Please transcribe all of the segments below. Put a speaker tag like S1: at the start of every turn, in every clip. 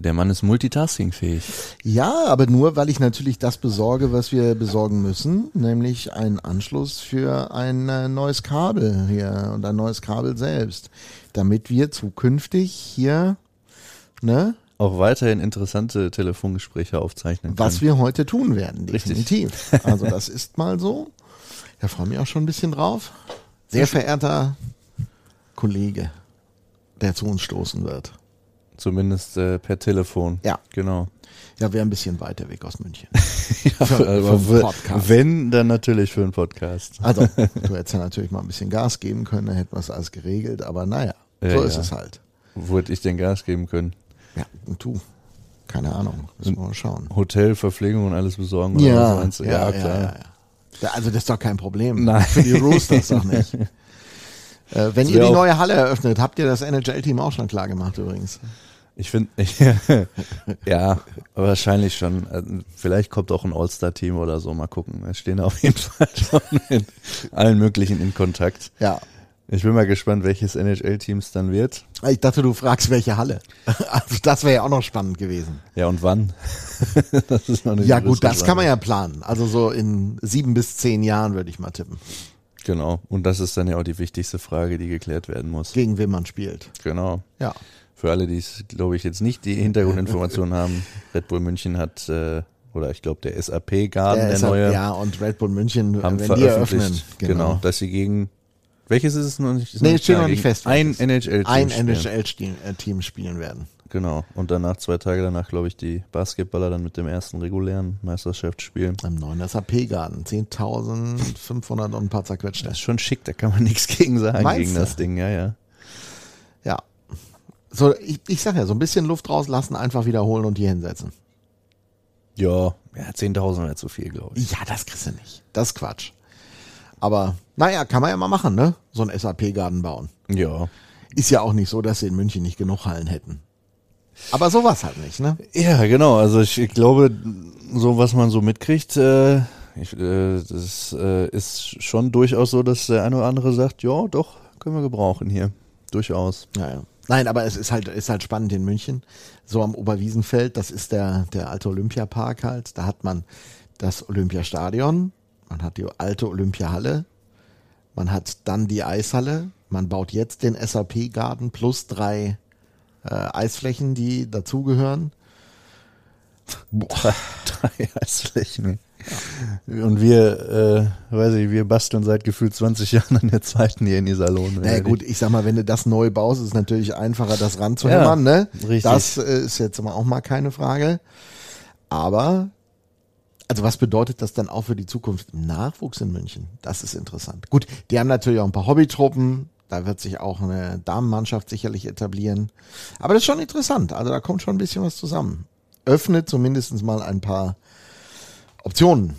S1: Der Mann ist multitaskingfähig.
S2: Ja, aber nur, weil ich natürlich das besorge, was wir besorgen müssen, nämlich einen Anschluss für ein äh, neues Kabel hier und ein neues Kabel selbst, damit wir zukünftig hier, ne,
S1: Auch weiterhin interessante Telefongespräche aufzeichnen können.
S2: was wir heute tun werden,
S1: Richtig.
S2: definitiv. Also das ist mal so. Da freue mich auch schon ein bisschen drauf. Sehr verehrter Kollege, der zu uns stoßen wird.
S1: Zumindest äh, per Telefon.
S2: Ja.
S1: Genau.
S2: Ja, wäre ein bisschen weiter weg aus München.
S1: Ja,
S2: Für-
S1: aber
S2: für einen Podcast.
S1: wenn, dann natürlich für einen Podcast.
S2: Also, du hättest ja natürlich mal ein bisschen Gas geben können, dann hätten wir es alles geregelt, aber naja,
S1: Ja,
S2: so ist
S1: ja.
S2: es halt.
S1: Wo hätte ich denn Gas geben können?
S2: Ja, und du, keine Ahnung, müssen wir mal schauen.
S1: Hotel, Verpflegung und alles besorgen? oder was meinst du? ja, klar.
S2: Ja, Also das ist doch kein Problem.
S1: Nein.
S2: Für die Roosters doch nicht. Äh, wenn ihr die neue Halle eröffnet, habt ihr das NHL-Team auch schon klar gemacht übrigens.
S1: Ich finde, ja, wahrscheinlich schon. Vielleicht kommt auch ein All-Star-Team oder so. Mal gucken. Wir stehen auf jeden Fall schon mit allen möglichen in Kontakt.
S2: Ja.
S1: Ich bin mal gespannt, welches NHL-Team es dann wird.
S2: Ich dachte, du fragst, welche Halle. Also das wäre ja auch noch spannend gewesen.
S1: Ja, und wann? das ist noch eine
S2: Ja gut, das kann man ja planen. Also so in sieben bis zehn Jahren würde ich mal tippen.
S1: Genau. Und das ist dann ja auch die wichtigste Frage, die geklärt werden muss.
S2: Gegen wen man spielt.
S1: Genau.
S2: Ja.
S1: Für alle, die es, glaube ich, jetzt nicht die Hintergrundinformationen haben, Red Bull München hat, äh, oder ich glaube, der SAP-Garden, der,
S2: ist halt-
S1: neue,
S2: ja, und Red Bull München,
S1: haben
S2: wenn die eröffnen.
S1: veröffentlicht, genau. dass sie gegen, welches ist es noch nicht? Ist
S2: Nee,
S1: nicht
S2: steht noch nicht fest.
S1: Ein. NHL-Team.
S2: Ein
S1: spielen.
S2: NHL-Team spielen werden.
S1: Genau. Und danach, zwei Tage danach, glaube ich, die Basketballer dann mit dem ersten regulären Meisterschaftsspiel.
S2: Im neuen SAP-Garten. 10.500 und ein paar zerquetschte.
S1: Das ist schon schick, da kann man nichts gegen sagen,
S2: Meinst
S1: gegen
S2: du?
S1: das Ding, ja. Ja.
S2: So, ich, ich sag ja, so ein bisschen Luft rauslassen, einfach wiederholen und hier hinsetzen.
S1: Ja, ja 10.000 wäre zu viel, glaube ich.
S2: Ja, das kriegst du nicht. Das ist Quatsch. Aber, naja, kann man ja mal machen, ne? So ein SAP-Garten bauen.
S1: Ja.
S2: Ist ja auch nicht so, dass sie in München nicht genug Hallen hätten. Aber sowas halt nicht, ne?
S1: Ja, genau. Also ich, ich glaube, so was man so mitkriegt, äh, ich, äh, das äh, ist schon durchaus so, dass der eine oder andere sagt, ja, doch, können wir gebrauchen hier. Durchaus.
S2: Ja, ja. Nein, aber es ist halt, ist halt spannend in München. So am Oberwiesenfeld, das ist der, der alte Olympiapark halt. Da hat man das Olympiastadion, man hat die alte Olympiahalle, man hat dann die Eishalle, man baut jetzt den SAP-Garten plus drei äh, Eisflächen, die dazugehören.
S1: Boah, drei Eisflächen. Und wir, äh, weiß ich, wir basteln seit gefühlt 20 Jahren an der zweiten hier in Iserlohn.
S2: Na ja, gut, ich sag mal, wenn du das neu baust, ist es natürlich einfacher, das ranzuhämmern,
S1: Ja,
S2: ne?
S1: richtig.
S2: Das äh, ist jetzt aber auch mal keine Frage. Aber, also was bedeutet das dann auch für die Zukunft im Nachwuchs in München? Das ist interessant. Gut, die haben natürlich auch ein paar Hobbytruppen. Da wird sich auch eine Damenmannschaft sicherlich etablieren. Aber das ist schon interessant. Also da kommt schon ein bisschen was zusammen. Öffnet zumindest mal ein paar Optionen.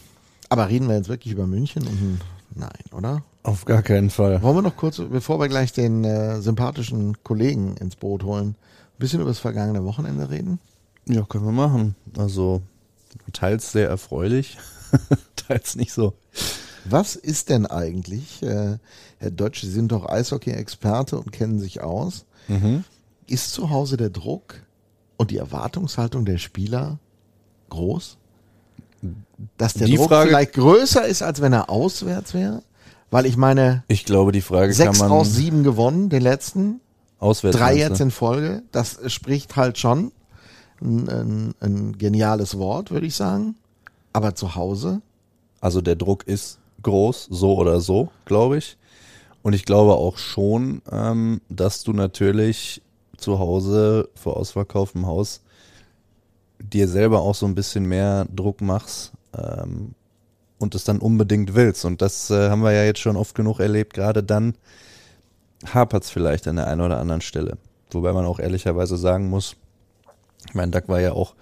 S2: Aber reden wir jetzt wirklich über München? Und, nein, oder?
S1: Auf gar keinen Fall.
S2: Wollen wir noch kurz, bevor wir gleich den äh, sympathischen Kollegen ins Boot holen, ein bisschen über das vergangene Wochenende reden?
S1: Ja, können wir machen. Also teils sehr erfreulich, teils nicht so.
S2: Was ist denn eigentlich, äh, Herr Deutsch, Sie sind doch Eishockey-Experte und kennen sich aus, ist zu Hause der Druck und die Erwartungshaltung der Spieler groß? Dass der
S1: Die
S2: Druck
S1: Frage-
S2: vielleicht größer ist, als wenn er auswärts wäre? Weil ich meine,
S1: Ich glaube, die Frage
S2: sechs
S1: kann man
S2: aus sieben gewonnen, den letzten,
S1: auswärts
S2: Drei jetzt in Folge. Das spricht halt schon ein, ein, ein geniales Wort, würde ich sagen. Aber zu Hause,
S1: Also der Druck ist groß, so oder so, glaube ich. Und ich glaube auch schon, ähm, dass du natürlich zu Hause vor ausverkauftem Haus dir selber auch so ein bisschen mehr Druck machst ähm, und es dann unbedingt willst. Und das äh, haben wir ja jetzt schon oft genug erlebt. Gerade dann hapert es vielleicht an der einen oder anderen Stelle. Wobei man auch ehrlicherweise sagen muss, ich meine, Duck war ja auch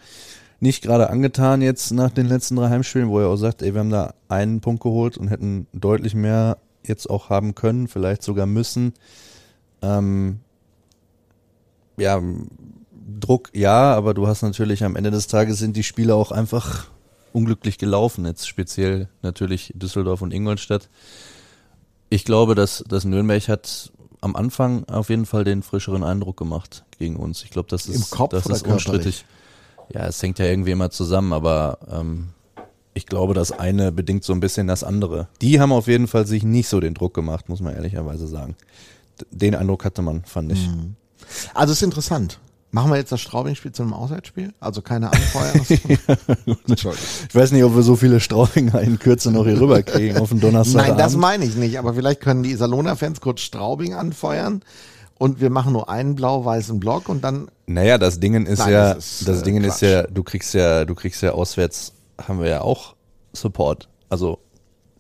S1: nicht gerade angetan jetzt nach den letzten drei Heimspielen, wo er auch sagt, ey, wir haben da einen Punkt geholt und hätten deutlich mehr jetzt auch haben können, vielleicht sogar müssen. Ähm, ja, Druck ja, aber du hast natürlich am Ende des Tages sind die Spiele auch einfach unglücklich gelaufen, jetzt speziell natürlich Düsseldorf und Ingolstadt. Ich glaube, dass, dass Nürnberg hat am Anfang auf jeden Fall den frischeren Eindruck gemacht gegen uns. Ich glaube, das ist, das ist unstrittig. Ja, es hängt ja irgendwie immer zusammen, aber ähm, ich glaube, das eine bedingt so ein bisschen das andere. Die haben auf jeden Fall sich nicht so den Druck gemacht, muss man ehrlicherweise sagen. Den Eindruck hatte man, fand ich.
S2: Mhm. Also ist interessant. Machen wir jetzt das Straubing-Spiel zu einem Auswärtsspiel? Also keine Anfeuer?
S1: Ich weiß nicht, ob wir so viele Straubinger in Kürze noch hier rüberkriegen auf den Donnerstag.
S2: Nein, das meine ich nicht. Aber vielleicht können die Salona-Fans kurz Straubing anfeuern und wir machen nur einen blau-weißen Block und dann
S1: Naja, das Dingen ist
S2: Nein,
S1: ja,
S2: das ist,
S1: das
S2: äh,
S1: Dingen ist
S2: Quatsch.
S1: ja, du kriegst ja, du kriegst ja auswärts, haben wir ja auch Support. Also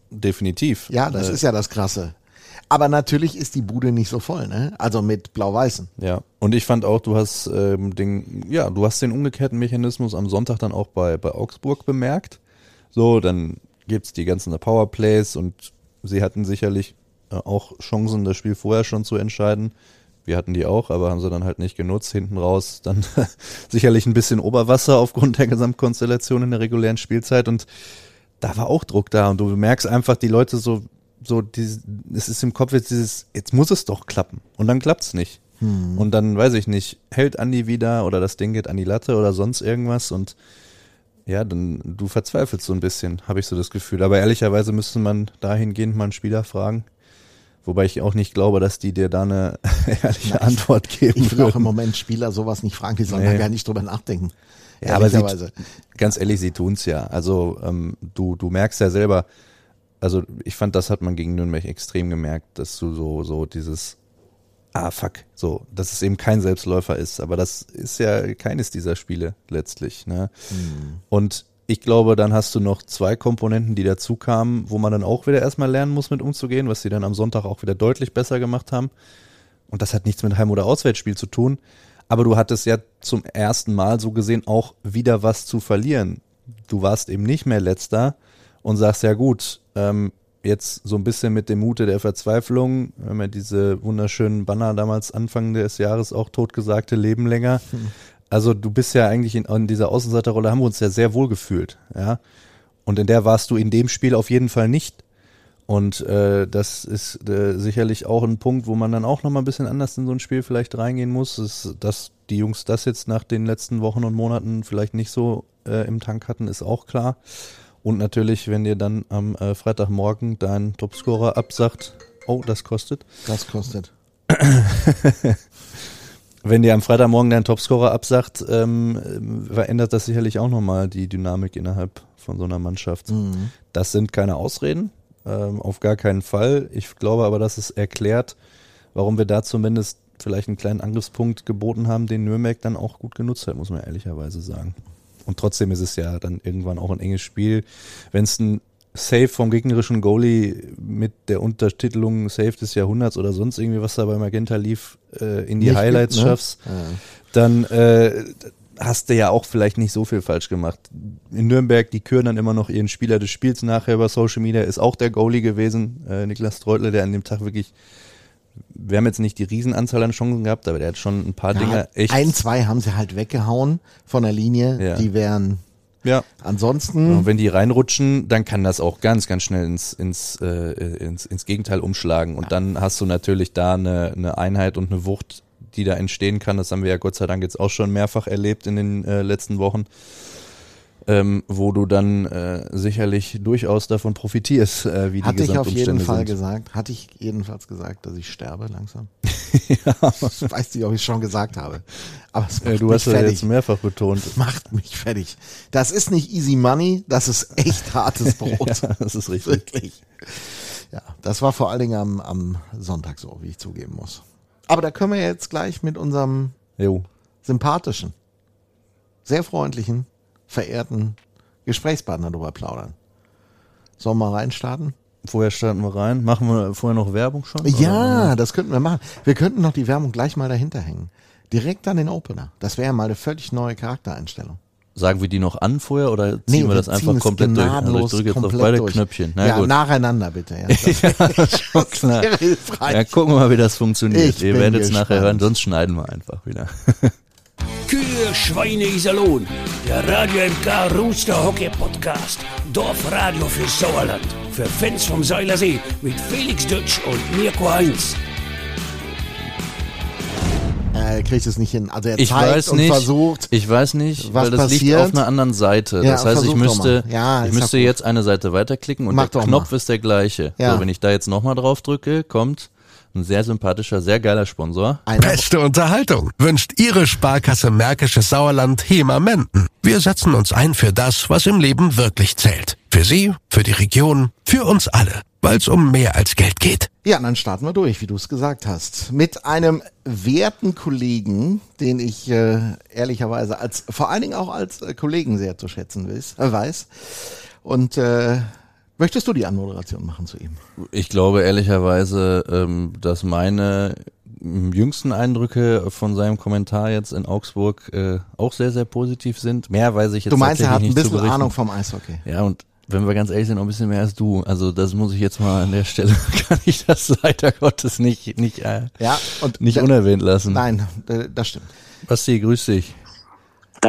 S1: definitiv.
S2: Ja, das
S1: Äh,
S2: ist ja das Krasse. Aber natürlich ist die Bude nicht so voll, ne? Also mit Blau-Weißen.
S1: Ja, und ich fand auch, du hast ähm, den, ja, du hast den umgekehrten Mechanismus am Sonntag dann auch bei, bei Augsburg bemerkt. So, dann gibt's die ganzen Powerplays und sie hatten sicherlich äh, auch Chancen, das Spiel vorher schon zu entscheiden. Wir hatten die auch, aber haben sie dann halt nicht genutzt. Hinten raus dann sicherlich ein bisschen Oberwasser aufgrund der Gesamtkonstellation in der regulären Spielzeit und da war auch Druck da und du merkst einfach, die Leute so, so, dieses, es ist im Kopf jetzt dieses, jetzt muss es doch klappen und dann klappt's nicht. Und dann, weiß ich nicht, hält Andi wieder oder das Ding geht an die Latte oder sonst irgendwas und ja, dann du verzweifelst so ein bisschen, habe ich so das Gefühl. Aber ehrlicherweise müsste man dahingehend mal einen Spieler fragen. Wobei ich auch nicht glaube, dass die dir da eine ehrliche Antwort geben
S2: Ich will auch im. Moment Spieler sowas nicht fragen, die sollen
S1: Nee.
S2: da gar nicht drüber nachdenken.
S1: Ja, aber sie, ganz ehrlich, sie tun's ja. Also ähm, du, du merkst ja selber, also ich fand, das hat man gegen Nürnberg extrem gemerkt, dass du so, so dieses, ah fuck, so, dass es eben kein Selbstläufer ist. Aber das ist ja keines dieser Spiele letztlich. Ne? Und ich glaube, dann hast du noch zwei Komponenten, die dazu kamen, wo man dann auch wieder erstmal lernen muss, mit umzugehen, was sie dann am Sonntag auch wieder deutlich besser gemacht haben. Und das hat nichts mit Heim- oder Auswärtsspiel zu tun. Aber du hattest ja zum ersten Mal so gesehen auch wieder was zu verlieren. Du warst eben nicht mehr letzter und sagst, ja gut, ähm, jetzt so ein bisschen mit dem Mute der Verzweiflung, wir haben ja diese wunderschönen Banner damals Anfang des Jahres auch totgesagte Leben länger. Also du bist ja eigentlich in, in dieser Außenseiterrolle, haben wir uns ja sehr wohl gefühlt, ja. Und in der warst du in dem Spiel auf jeden Fall nicht. Und äh, das ist äh, sicherlich auch ein Punkt, wo man dann auch nochmal ein bisschen anders in so ein Spiel vielleicht reingehen muss, ist, dass die Jungs das jetzt nach den letzten Wochen und Monaten vielleicht nicht so äh, im Tank hatten, ist auch klar. Und natürlich, wenn dir dann am äh, Freitagmorgen dein Topscorer absagt, oh, das kostet.
S2: Das kostet.
S1: Wenn dir am Freitagmorgen dein Topscorer absagt, ähm, ähm, verändert das sicherlich auch nochmal die Dynamik innerhalb von so einer Mannschaft.
S2: Mhm.
S1: Das sind keine Ausreden, ähm, auf gar keinen Fall. Ich glaube aber, dass es erklärt, warum wir da zumindest vielleicht einen kleinen Angriffspunkt geboten haben, den Nürnberg dann auch gut genutzt hat, muss man ehrlicherweise sagen. Und trotzdem ist es ja dann irgendwann auch ein enges Spiel. Wenn es ein Save vom gegnerischen Goalie mit der Untertitelung Save des Jahrhunderts oder sonst irgendwie, was da bei Magenta lief, äh, in die
S2: Nicht
S1: Highlights
S2: mit, ne?
S1: schaffst,
S2: Ja.
S1: dann äh, hast du ja auch vielleicht nicht so viel falsch gemacht. In Nürnberg, die küren dann immer noch ihren Spieler des Spiels nachher über Social Media, ist auch der Goalie gewesen, äh, Niklas Treutle, der an dem Tag wirklich, wir haben jetzt nicht die Riesenanzahl an Chancen gehabt, aber der hat schon ein paar
S2: Ja,
S1: Dinge echt.
S2: ein, zwei haben sie halt weggehauen von der Linie.
S1: Ja.
S2: Die wären
S1: ja.
S2: ansonsten.
S1: Und wenn die reinrutschen, dann kann das auch ganz, ganz schnell ins, ins, äh, ins, ins Gegenteil umschlagen. Und dann hast du natürlich da eine, eine Einheit und eine Wucht, die da entstehen kann. Das haben wir ja Gott sei Dank jetzt auch schon mehrfach erlebt in den äh, letzten Wochen, ähm, wo du dann äh, sicherlich durchaus davon profitierst, äh, wie die
S2: Hatte ich auf jeden Fall
S1: sind.
S2: gesagt, hatte ich jedenfalls gesagt, dass ich sterbe langsam. Ich weiß nicht, ob ich schon gesagt habe. Aber es macht
S1: Äh, du
S2: mich
S1: hast ja
S2: fertig.
S1: jetzt mehrfach betont.
S2: macht mich fertig. Das ist nicht easy money, das ist echt hartes Brot.
S1: Ja, das ist richtig.
S2: Wirklich. Ja, das war vor allen Dingen am, am Sonntag so, wie ich zugeben muss. Aber da können wir jetzt gleich mit unserem
S1: Jo.
S2: sympathischen, sehr freundlichen, verehrten Gesprächspartner drüber plaudern. Sollen wir mal reinstarten?
S1: Vorher starten wir rein. Machen wir vorher noch Werbung schon?
S2: Ja, das könnten wir machen. Wir könnten noch die Werbung gleich mal dahinter hängen. Direkt an den Opener. Das wäre ja mal eine völlig neue Charaktereinstellung.
S1: Sagen wir die noch an vorher oder ziehen wir das
S2: ziehen
S1: einfach komplett durch? Also ich drücke jetzt auf beide
S2: durch.
S1: Knöpfchen. Na
S2: ja,
S1: gut.
S2: nacheinander bitte. Ja.
S1: ja, schon klar. Ja, gucken wir mal, wie das funktioniert.
S2: Ich
S1: Ihr werdet es nachher hören, sonst schneiden wir einfach wieder.
S3: Kühe, Schweine, Iserlohn. Der Radio MK Rooster Hockey Podcast. Dorfradio für Sauerland. Für Fans vom Seilersee mit Felix Dutsch und Mirko Heinz.
S2: er kriegt es nicht hin. Also er
S1: Ich
S2: zeigt
S1: weiß
S2: und
S1: nicht.
S2: versucht.
S1: Ich weiß nicht,
S2: was
S1: weil das liegt
S2: passiert.
S1: auf einer anderen Seite.
S2: Ja,
S1: das heißt, ich müsste.
S2: Ja,
S1: ich müsste jetzt eine Seite weiterklicken und
S2: Mach
S1: der
S2: doch
S1: Knopf
S2: mal.
S1: ist der gleiche.
S2: Ja.
S1: So, wenn ich da jetzt nochmal drauf drücke, kommt ein sehr sympathischer, sehr geiler Sponsor.
S2: Einer,
S4: Beste Unterhaltung wünscht Ihre Sparkasse Märkisches Sauerland HEMA Menden. Wir setzen uns ein für das, was im Leben wirklich zählt. Für Sie, für die Region, für uns alle. Weil es um mehr als Geld geht.
S2: Ja, dann starten wir durch, wie du es gesagt hast. Mit einem werten Kollegen, den ich äh, ehrlicherweise als, vor allen Dingen auch als äh, Kollegen sehr zu schätzen weiß. Äh, weiß. Und äh, möchtest du die Anmoderation machen zu ihm?
S1: Ich glaube ehrlicherweise, ähm, dass meine jüngsten Eindrücke von seinem Kommentar jetzt in Augsburg äh, auch sehr, sehr positiv sind. Mehr weiß ich jetzt
S2: Du meinst, er hat ein
S1: nicht
S2: bisschen. Ahnung vom Eishockey.
S1: Ja, und wenn wir ganz ehrlich sind, auch ein bisschen mehr als du. Also das muss ich jetzt mal an der Stelle, kann ich das leider Gottes nicht, nicht, äh,
S2: Ja, und
S1: nicht unerwähnt lassen.
S2: Nein, das stimmt.
S1: Basti, grüß dich.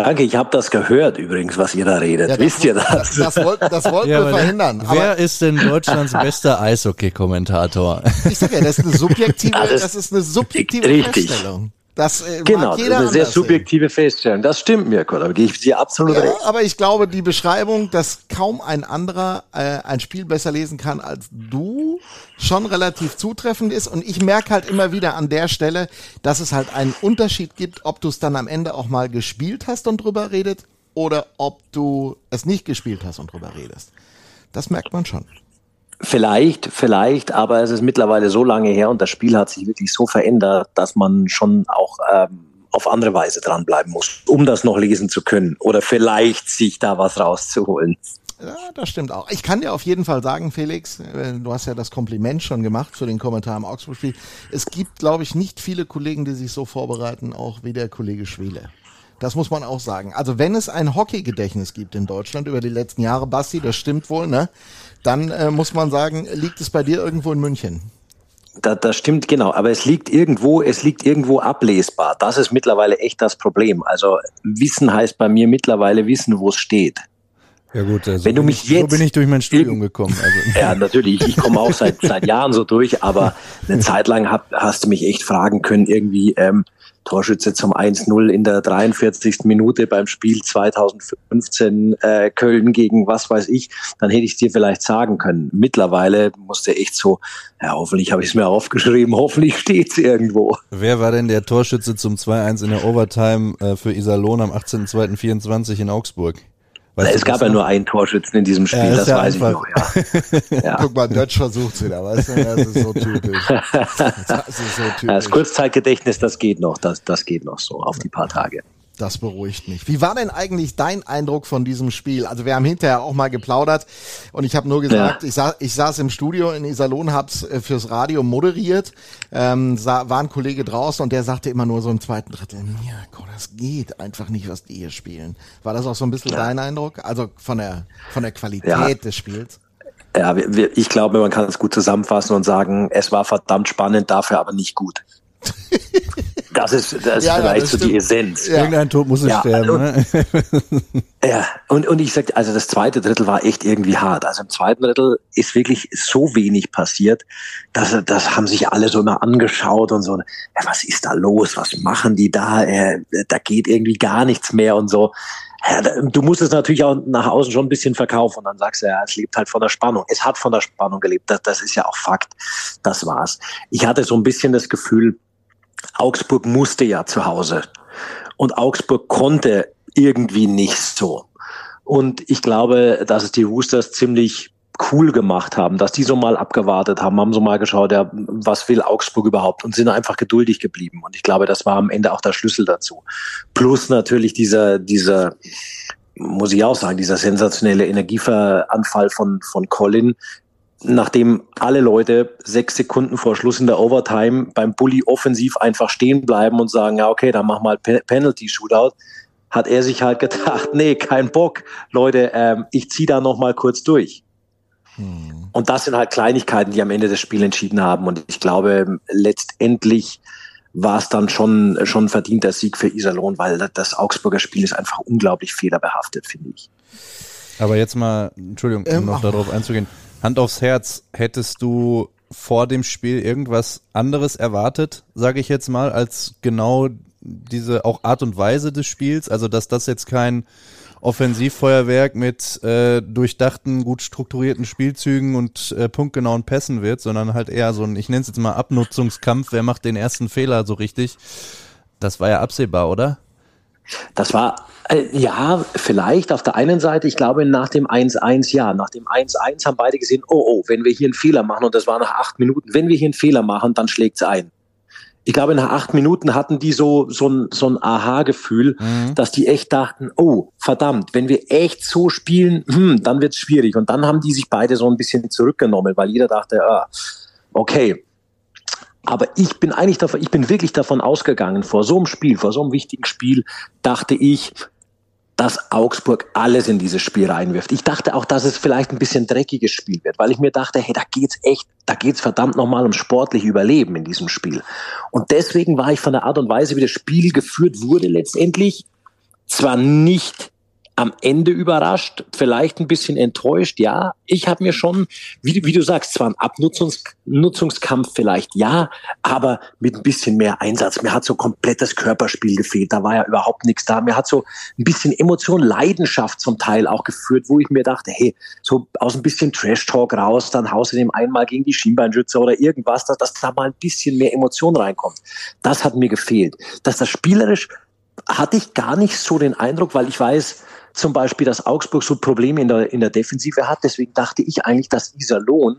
S5: Danke, ich habe das gehört übrigens, was ihr da redet.
S2: Ja,
S5: Wisst ihr das?
S2: Das, das, wollten, das wollten wir
S1: aber
S2: verhindern.
S1: wer
S2: Aber
S1: ist denn Deutschlands bester Eishockey-Kommentator?
S2: ich sag ja, das ist eine subjektive,
S5: Ja, das-
S2: das ist eine subjektive
S5: Richtig.
S2: Feststellung. Das äh,
S5: Genau, das ist eine sehr subjektive Feststellung. Das stimmt mir, Kurt, aber gehe ich dir absolut
S2: Ja,
S5: recht.
S2: aber ich glaube, die Beschreibung, dass kaum ein anderer äh, ein Spiel besser lesen kann als du, schon relativ zutreffend ist. Und ich merke halt immer wieder an der Stelle, dass es halt einen Unterschied gibt, ob du es dann am Ende auch mal gespielt hast und drüber redet oder ob du es nicht gespielt hast und drüber redest. Das merkt man schon.
S5: Vielleicht, vielleicht, aber es ist mittlerweile so lange her und das Spiel hat sich wirklich so verändert, dass man schon auch ähm, auf andere Weise dranbleiben muss, um das noch lesen zu können oder vielleicht sich da was rauszuholen.
S2: Ja, das stimmt auch. Ich kann dir auf jeden Fall sagen, Felix, äh, du hast ja das Kompliment schon gemacht für den Kommentar im Augsburg-Spiel. Es gibt, glaube ich, nicht viele Kollegen, die sich so vorbereiten, auch wie der Kollege Schwele. Das muss man auch sagen. Also wenn es ein Hockeygedächtnis gibt in Deutschland über die letzten Jahre, Basti, das stimmt wohl, ne? Dann äh, muss man sagen, liegt es bei dir irgendwo in München.
S5: Da, das stimmt genau, aber es liegt irgendwo, es liegt irgendwo ablesbar. Das ist mittlerweile echt das Problem. Also Wissen heißt bei mir mittlerweile wissen, wo es steht.
S1: Ja gut, also
S5: Wenn du mich
S1: ich, so
S5: jetzt
S1: bin ich durch mein Studium gekommen. Also.
S5: Ja, natürlich. Ich komme auch seit, seit Jahren so durch, aber eine Zeit lang hab, hast du mich echt fragen können, irgendwie ähm, Torschütze zum 1-0 in der 43. Minute beim Spiel 2015 äh, Köln gegen was weiß ich, dann hätte ich dir vielleicht sagen können. Mittlerweile musste echt so, ja, hoffentlich habe ich es mir aufgeschrieben, hoffentlich steht's irgendwo.
S1: Wer war denn der Torschütze zum 2-1 in der Overtime äh, für Iserlohn am 18.02.24 in Augsburg? Weißt du
S5: es gab
S1: das
S5: ja nur einen Torschützen in diesem Spiel,
S1: Ja, ist
S5: das
S1: ja
S5: weiß
S1: einfach-
S5: ich noch, ja. ja.
S2: Guck mal, Dutch versucht's wieder, weißt du? Das ist so typisch. Das ist so typisch.
S5: Das Kurzzeitgedächtnis, das geht noch, das, das geht noch so auf die paar Tage.
S2: Das beruhigt mich. Wie war denn eigentlich dein Eindruck von diesem Spiel? Also wir haben hinterher auch mal geplaudert und ich habe nur gesagt, ich, sa ich saß im Studio in Iserlohn, hab's äh, fürs Radio moderiert, ähm, sah, war ein Kollege draußen und der sagte immer nur so im zweiten Drittel, ja, Gott, das geht einfach nicht, was die hier spielen. War das auch so ein bisschen dein Eindruck? Also von der von der Qualität
S5: Ja.
S2: des Spiels?
S5: Ja, wir, ich glaube, man kann es gut zusammenfassen und sagen, es war verdammt spannend, dafür aber nicht gut. Das ist, das ist
S2: Ja, ja,
S5: vielleicht
S2: das
S5: so die. Essenz.
S2: Ja.
S1: Irgendein Tod muss es
S5: Ja,
S1: sterben.
S5: und-
S1: Ne?
S5: Ja, und, und ich sag, also das zweite Drittel war echt irgendwie hart. Also im zweiten Drittel ist wirklich so wenig passiert, dass das haben sich alle so immer angeschaut und so, ja, was ist da los? Was machen die da? Äh, da geht irgendwie gar nichts mehr und so. Ja, du musst es natürlich auch nach außen schon ein bisschen verkaufen und dann sagst du, ja, es lebt halt von der Spannung. Es hat von der Spannung gelebt. Das, das ist ja auch Fakt. Das war's. Ich hatte so ein bisschen das Gefühl, Augsburg musste ja zu Hause. Und Augsburg konnte irgendwie nicht so. Und ich glaube, dass es die Roosters ziemlich cool gemacht haben, dass die so mal abgewartet haben, haben so mal geschaut, ja, was will Augsburg überhaupt und sind einfach geduldig geblieben. Und ich glaube, das war am Ende auch der Schlüssel dazu. Plus natürlich dieser, dieser, muss ich auch sagen, dieser sensationelle Energieveranfall von, von Colin, nachdem alle Leute sechs Sekunden vor Schluss in der Overtime beim Bully offensiv einfach stehen bleiben und sagen, ja, okay, dann mach mal Pe Penalty Shootout, hat er sich halt gedacht, nee, kein Bock, Leute, ähm, ich zieh da noch mal kurz durch. Und das sind halt Kleinigkeiten, die am Ende das Spiel entschieden haben. Und ich glaube, letztendlich war es dann schon, schon verdienter Sieg für Iserlohn, weil das Augsburger Spiel ist einfach unglaublich fehlerbehaftet, finde ich.
S1: Aber jetzt mal, Entschuldigung, um
S2: Ähm,
S1: noch darauf einzugehen. Hand aufs Herz, hättest du vor dem Spiel irgendwas anderes erwartet, sage ich jetzt mal, als genau diese auch Art und Weise des Spiels, also dass das jetzt kein Offensivfeuerwerk mit äh, durchdachten, gut strukturierten Spielzügen und äh, punktgenauen Pässen wird, sondern halt eher so ein, ich nenne es jetzt mal Abnutzungskampf, wer macht den ersten Fehler so richtig. Das war ja absehbar, oder?
S5: Das war, ja, vielleicht auf der einen Seite, ich glaube nach dem 1-1, ja, nach dem 1-1 haben beide gesehen, oh, oh, wenn wir hier einen Fehler machen, und das war nach acht Minuten, wenn wir hier einen Fehler machen, dann schlägt's ein. Ich glaube, nach acht Minuten hatten die so, so ein, so ein Aha-Gefühl, mhm. dass die echt dachten, oh, verdammt, wenn wir echt so spielen, hm, dann wird's schwierig. Und dann haben die sich beide so ein bisschen zurückgenommen, weil jeder dachte, ah, okay, aber ich bin eigentlich davon, ich bin wirklich davon ausgegangen, vor so einem Spiel, vor so einem wichtigen Spiel, dachte ich, dass Augsburg alles in dieses Spiel reinwirft. Ich dachte auch, dass es vielleicht ein bisschen dreckiges Spiel wird, weil ich mir dachte, hey, da geht's echt, da geht's verdammt nochmal um sportlich Überleben in diesem Spiel. Und deswegen war ich von der Art und Weise, wie das Spiel geführt wurde, letztendlich zwar nicht am Ende überrascht, vielleicht ein bisschen enttäuscht, ja. Ich habe mir schon, wie, wie, du sagst, zwar ein Abnutzungskampf vielleicht, ja, aber mit ein bisschen mehr Einsatz. Mir hat so komplettes Körperspiel gefehlt, da war ja überhaupt nichts da. Mir hat so ein bisschen Emotion, Leidenschaft zum Teil auch geführt, wo ich mir dachte, hey, so aus ein bisschen Trash-Talk raus, dann haust du dem einmal gegen die Schienbeinschützer oder irgendwas, dass, dass da mal ein bisschen mehr Emotion reinkommt. Das hat mir gefehlt. Dass das spielerisch hatte ich gar nicht so den Eindruck, weil ich weiß, zum Beispiel, dass Augsburg so Probleme in der, in der Defensive hat. Deswegen dachte ich eigentlich, dass Iserlohn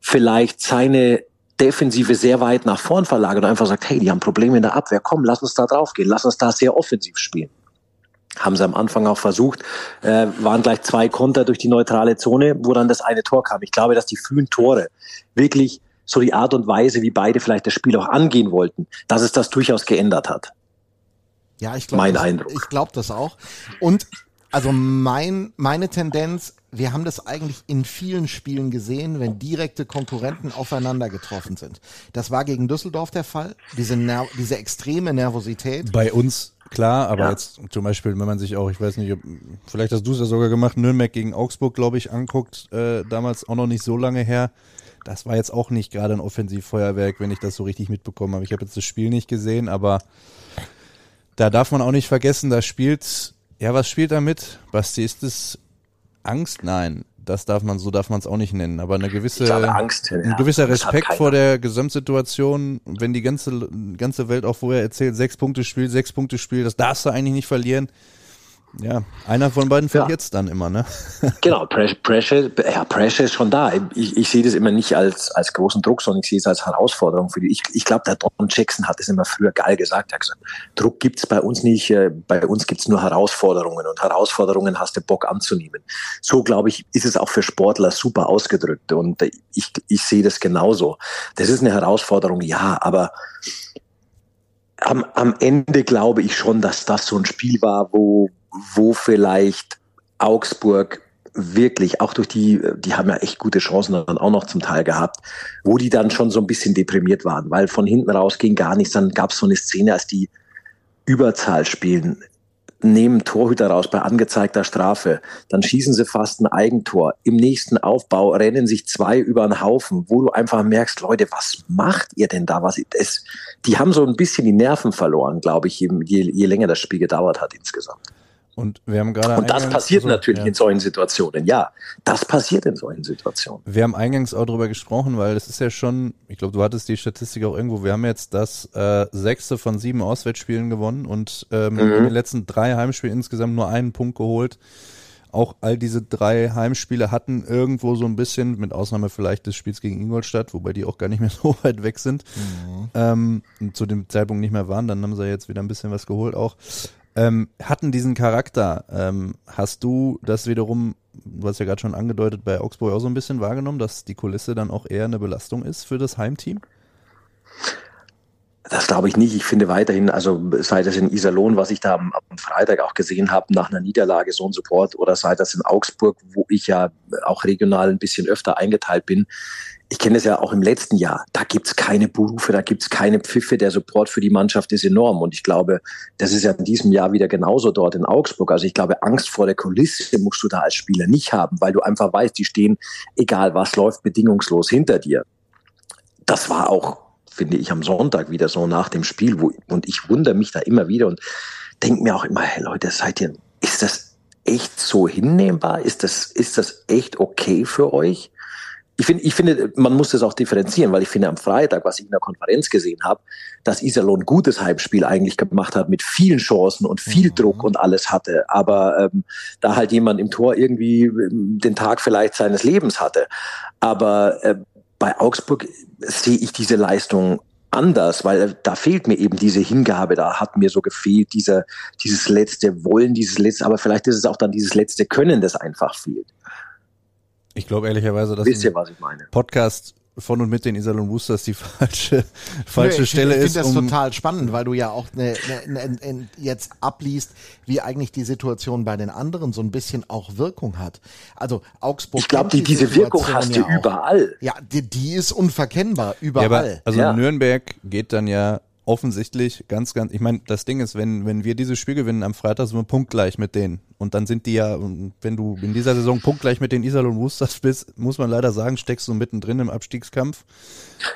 S5: vielleicht seine Defensive sehr weit nach vorn verlagert und einfach sagt, hey, die haben Probleme in der Abwehr, komm, lass uns da drauf gehen, lass uns da sehr offensiv spielen. Haben sie am Anfang auch versucht, äh, waren gleich zwei Konter durch die neutrale Zone, wo dann das eine Tor kam. Ich glaube, dass die frühen Tore wirklich so die Art und Weise, wie beide vielleicht das Spiel auch angehen wollten, dass es das durchaus geändert hat.
S2: Ja, ich glaube, ich glaube das auch. Und also mein, meine Tendenz, wir haben das eigentlich in vielen Spielen gesehen, wenn direkte Konkurrenten aufeinander getroffen sind. Das war gegen Düsseldorf der Fall, diese, Ner diese extreme Nervosität.
S1: Bei uns klar, aber ja. jetzt zum Beispiel, wenn man sich auch, ich weiß nicht, vielleicht hast du es ja sogar gemacht, Nürnberg gegen Augsburg, glaube ich, anguckt, äh, damals auch noch nicht so lange her. Das war jetzt auch nicht gerade ein Offensivfeuerwerk, wenn ich das so richtig mitbekommen habe. Ich habe jetzt das Spiel nicht gesehen, aber da darf man auch nicht vergessen, da spielt ja, was spielt da mit? Basti, ist es Angst? Nein, das darf man, so darf man es auch nicht nennen, aber eine gewisse,
S5: Angst, ja,
S1: ein gewisser Respekt vor der Gesamtsituation, wenn die ganze, ganze Welt auch vorher erzählt, sechs Punkte Spiel, sechs Punkte Spiel, das darfst du eigentlich nicht verlieren. Ja, einer von beiden verliert es dann immer, ne?
S5: Genau, Pressure, ja, Pressure ist schon da. Ich, ich sehe das immer nicht als, als großen Druck, sondern ich sehe es als Herausforderung für die. Ich, ich glaube, der Don Jackson hat es immer früher geil gesagt. Er hat gesagt, Druck gibt's bei uns nicht, äh, bei uns gibt's nur Herausforderungen und Herausforderungen hast du Bock anzunehmen. So, glaube ich, ist es auch für Sportler super ausgedrückt und ich, ich sehe das genauso. Das ist eine Herausforderung, ja, aber am, am Ende glaube ich schon, dass das so ein Spiel war, wo, wo vielleicht Augsburg wirklich, auch durch die, die haben ja echt gute Chancen dann auch noch zum Teil gehabt, wo die dann schon so ein bisschen deprimiert waren, weil von hinten raus ging gar nichts. Dann gab es so eine Szene, als die Überzahl spielen, nehmen Torhüter raus bei angezeigter Strafe, dann schießen sie fast ein Eigentor. Im nächsten Aufbau rennen sich zwei über den Haufen, wo du einfach merkst, Leute, was macht ihr denn da? Was es, die haben so ein bisschen die Nerven verloren, glaube ich, je, je länger das Spiel gedauert hat insgesamt.
S1: Und wir haben gerade.
S5: Und das passiert also, natürlich ja. in solchen Situationen. Ja, das passiert in solchen Situationen.
S1: Wir haben eingangs auch darüber gesprochen, weil es ist ja schon, ich glaube, du hattest die Statistik auch irgendwo. Wir haben jetzt das äh, sechste von sieben Auswärtsspielen gewonnen und ähm, mhm. in den letzten drei Heimspielen insgesamt nur einen Punkt geholt. Auch all diese drei Heimspiele hatten irgendwo so ein bisschen, mit Ausnahme vielleicht des Spiels gegen Ingolstadt, wobei die auch gar nicht mehr so weit weg sind, mhm. ähm, zu dem Zeitpunkt nicht mehr waren. Dann haben sie jetzt wieder ein bisschen was geholt auch ähm, hatten diesen Charakter. Ähm, hast du das wiederum, du hast ja gerade schon angedeutet, bei Augsburg auch so ein bisschen wahrgenommen, dass die Kulisse dann auch eher eine Belastung ist für das Heimteam?
S5: Das glaube ich nicht. Ich finde weiterhin, also sei das in Iserlohn, was ich da am, am Freitag auch gesehen habe, nach einer Niederlage so ein Support, oder sei das in Augsburg, wo ich ja auch regional ein bisschen öfter eingeteilt bin, ich kenne es ja auch im letzten Jahr, da gibt's keine Berufe, da gibt's keine Pfiffe, der Support für die Mannschaft ist enorm. Und ich glaube, das ist ja in diesem Jahr wieder genauso dort in Augsburg. Also ich glaube, Angst vor der Kulisse musst du da als Spieler nicht haben, weil du einfach weißt, die stehen, egal was läuft, bedingungslos hinter dir. Das war auch finde ich, am Sonntag wieder so nach dem Spiel, wo, und ich wundere mich da immer wieder und denke mir auch immer, hey Leute, seid ihr, ist das echt so hinnehmbar? Ist das, ist das echt okay für euch? Ich finde, ich finde, man muss das auch differenzieren, weil ich finde am Freitag, was ich in der Konferenz gesehen habe, dass Iserlohn ein gutes Heimspiel eigentlich gemacht hat mit vielen Chancen und viel mhm. Druck und alles hatte. Aber ähm, da halt jemand im Tor irgendwie ähm, den Tag vielleicht seines Lebens hatte. Aber äh, bei Augsburg sehe ich diese Leistung anders, weil da fehlt mir eben diese Hingabe, da hat mir so gefehlt, dieser, dieses letzte Wollen, dieses letzte, aber vielleicht ist es auch dann dieses letzte Können, das einfach fehlt.
S1: Ich glaube ehrlicherweise, dass
S5: Wisst ihr, was ich meine?
S1: Podcast von und mit den Iserlohn Boosters die falsche, falsche
S2: Nö,
S1: Stelle
S2: ich
S1: ist.
S2: Ich finde das
S1: um
S2: total spannend, weil du ja auch ne, ne, ne, ne, jetzt abliest, wie eigentlich die Situation bei den anderen so ein bisschen auch Wirkung hat. Also Augsburg.
S5: Ich glaube, die, diese Wirkung hast du
S2: ja
S5: überall.
S2: Ja, die, die ist unverkennbar,
S1: ja,
S2: überall.
S1: aber, also
S5: Ja.
S1: Nürnberg geht dann ja offensichtlich ganz, ganz, ich meine, das Ding ist, wenn, wenn wir dieses Spiel gewinnen am Freitag, sind wir punktgleich mit denen. Und dann sind die ja, und wenn du in dieser Saison punktgleich mit den Iserlohn Roosters bist, muss man leider sagen, steckst du mittendrin im Abstiegskampf.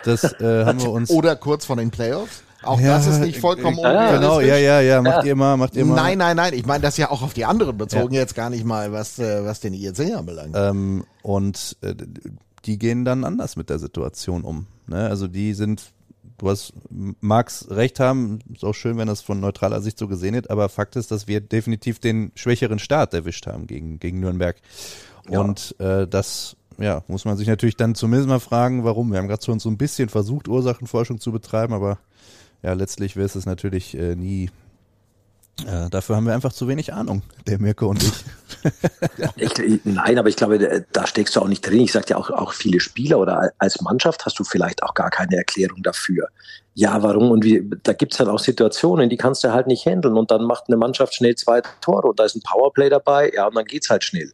S1: Das äh, haben wir uns.
S2: Oder kurz vor den Playoffs. Auch
S1: Ja,
S2: das ist nicht vollkommen
S1: äh,
S2: unrealistisch.
S1: Genau, ja, ja, ja, macht
S5: Ja.
S1: ihr mal, macht ihr mal.
S2: Nein, nein, nein. Ich meine das ja auch auf die anderen bezogen, jetzt gar nicht mal, was, äh, was den IEC anbelangt.
S1: Ähm, und äh, die gehen dann anders mit der Situation um. Ne? Also die sind, du hast, magst recht haben, ist auch schön, wenn das von neutraler Sicht so gesehen wird, aber Fakt ist, dass wir definitiv den schwächeren Start erwischt haben gegen, gegen Nürnberg.
S5: Ja.
S1: Und äh, das ja, muss man sich natürlich dann zumindest mal fragen, warum. Wir haben gerade schon so ein bisschen versucht, Ursachenforschung zu betreiben, aber ja, letztlich wird es natürlich äh, nie. Äh, dafür haben wir einfach zu wenig Ahnung, der Mirko und ich.
S5: Ich, nein, aber ich glaube, da steckst du auch nicht drin. Ich sagte ja auch, auch viele Spieler oder als Mannschaft hast du vielleicht auch gar keine Erklärung dafür. Ja, warum? Und wie, da gibt's halt auch Situationen, die kannst du halt nicht handeln. Und dann macht eine Mannschaft schnell zwei Tore und da ist ein Powerplay dabei, ja, und dann geht's halt schnell.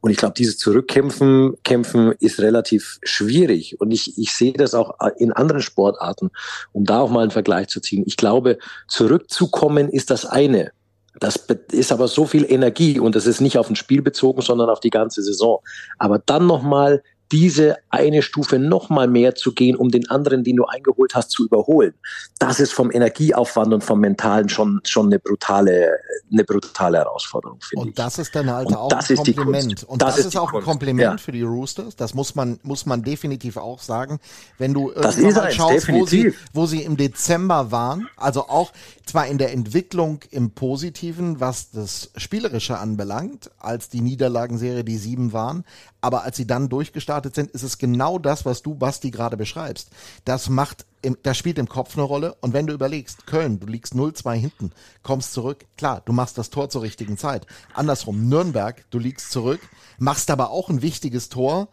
S5: Und ich glaube, dieses Zurückkämpfen kämpfen ist relativ schwierig. Und ich, ich sehe das auch in anderen Sportarten, um da auch mal einen Vergleich zu ziehen. Ich glaube, zurückzukommen ist das eine. Das ist aber so viel Energie und das ist nicht auf ein Spiel bezogen, sondern auf die ganze Saison. Aber dann nochmal diese eine Stufe nochmal mehr zu gehen, um den anderen, den du eingeholt hast, zu überholen. Das ist vom Energieaufwand und vom Mentalen schon, schon eine brutale, eine brutale Herausforderung, finde ich.
S2: Und das ist dann halt
S5: Und
S2: auch
S5: das
S2: ein Kompliment. Und das,
S5: Das
S2: ist, auch ein. Kompliment
S5: Ja.
S2: für die Roosters. Das muss man, muss man definitiv auch sagen. Wenn du
S5: Das
S2: irgendwann mal schaust, wo sie, wo sie im Dezember waren, also auch zwar in der Entwicklung im Positiven, was das Spielerische anbelangt, als die Niederlagenserie die sieben waren, aber als sie dann durchgestartet sind, ist es genau das, was du, Basti, gerade beschreibst. Das macht, im, das spielt im Kopf eine Rolle. Und wenn du überlegst, Köln, du liegst 0-2 hinten, kommst zurück, klar, du machst das Tor zur richtigen Zeit. Andersrum, Nürnberg, du liegst zurück, machst aber auch ein wichtiges Tor,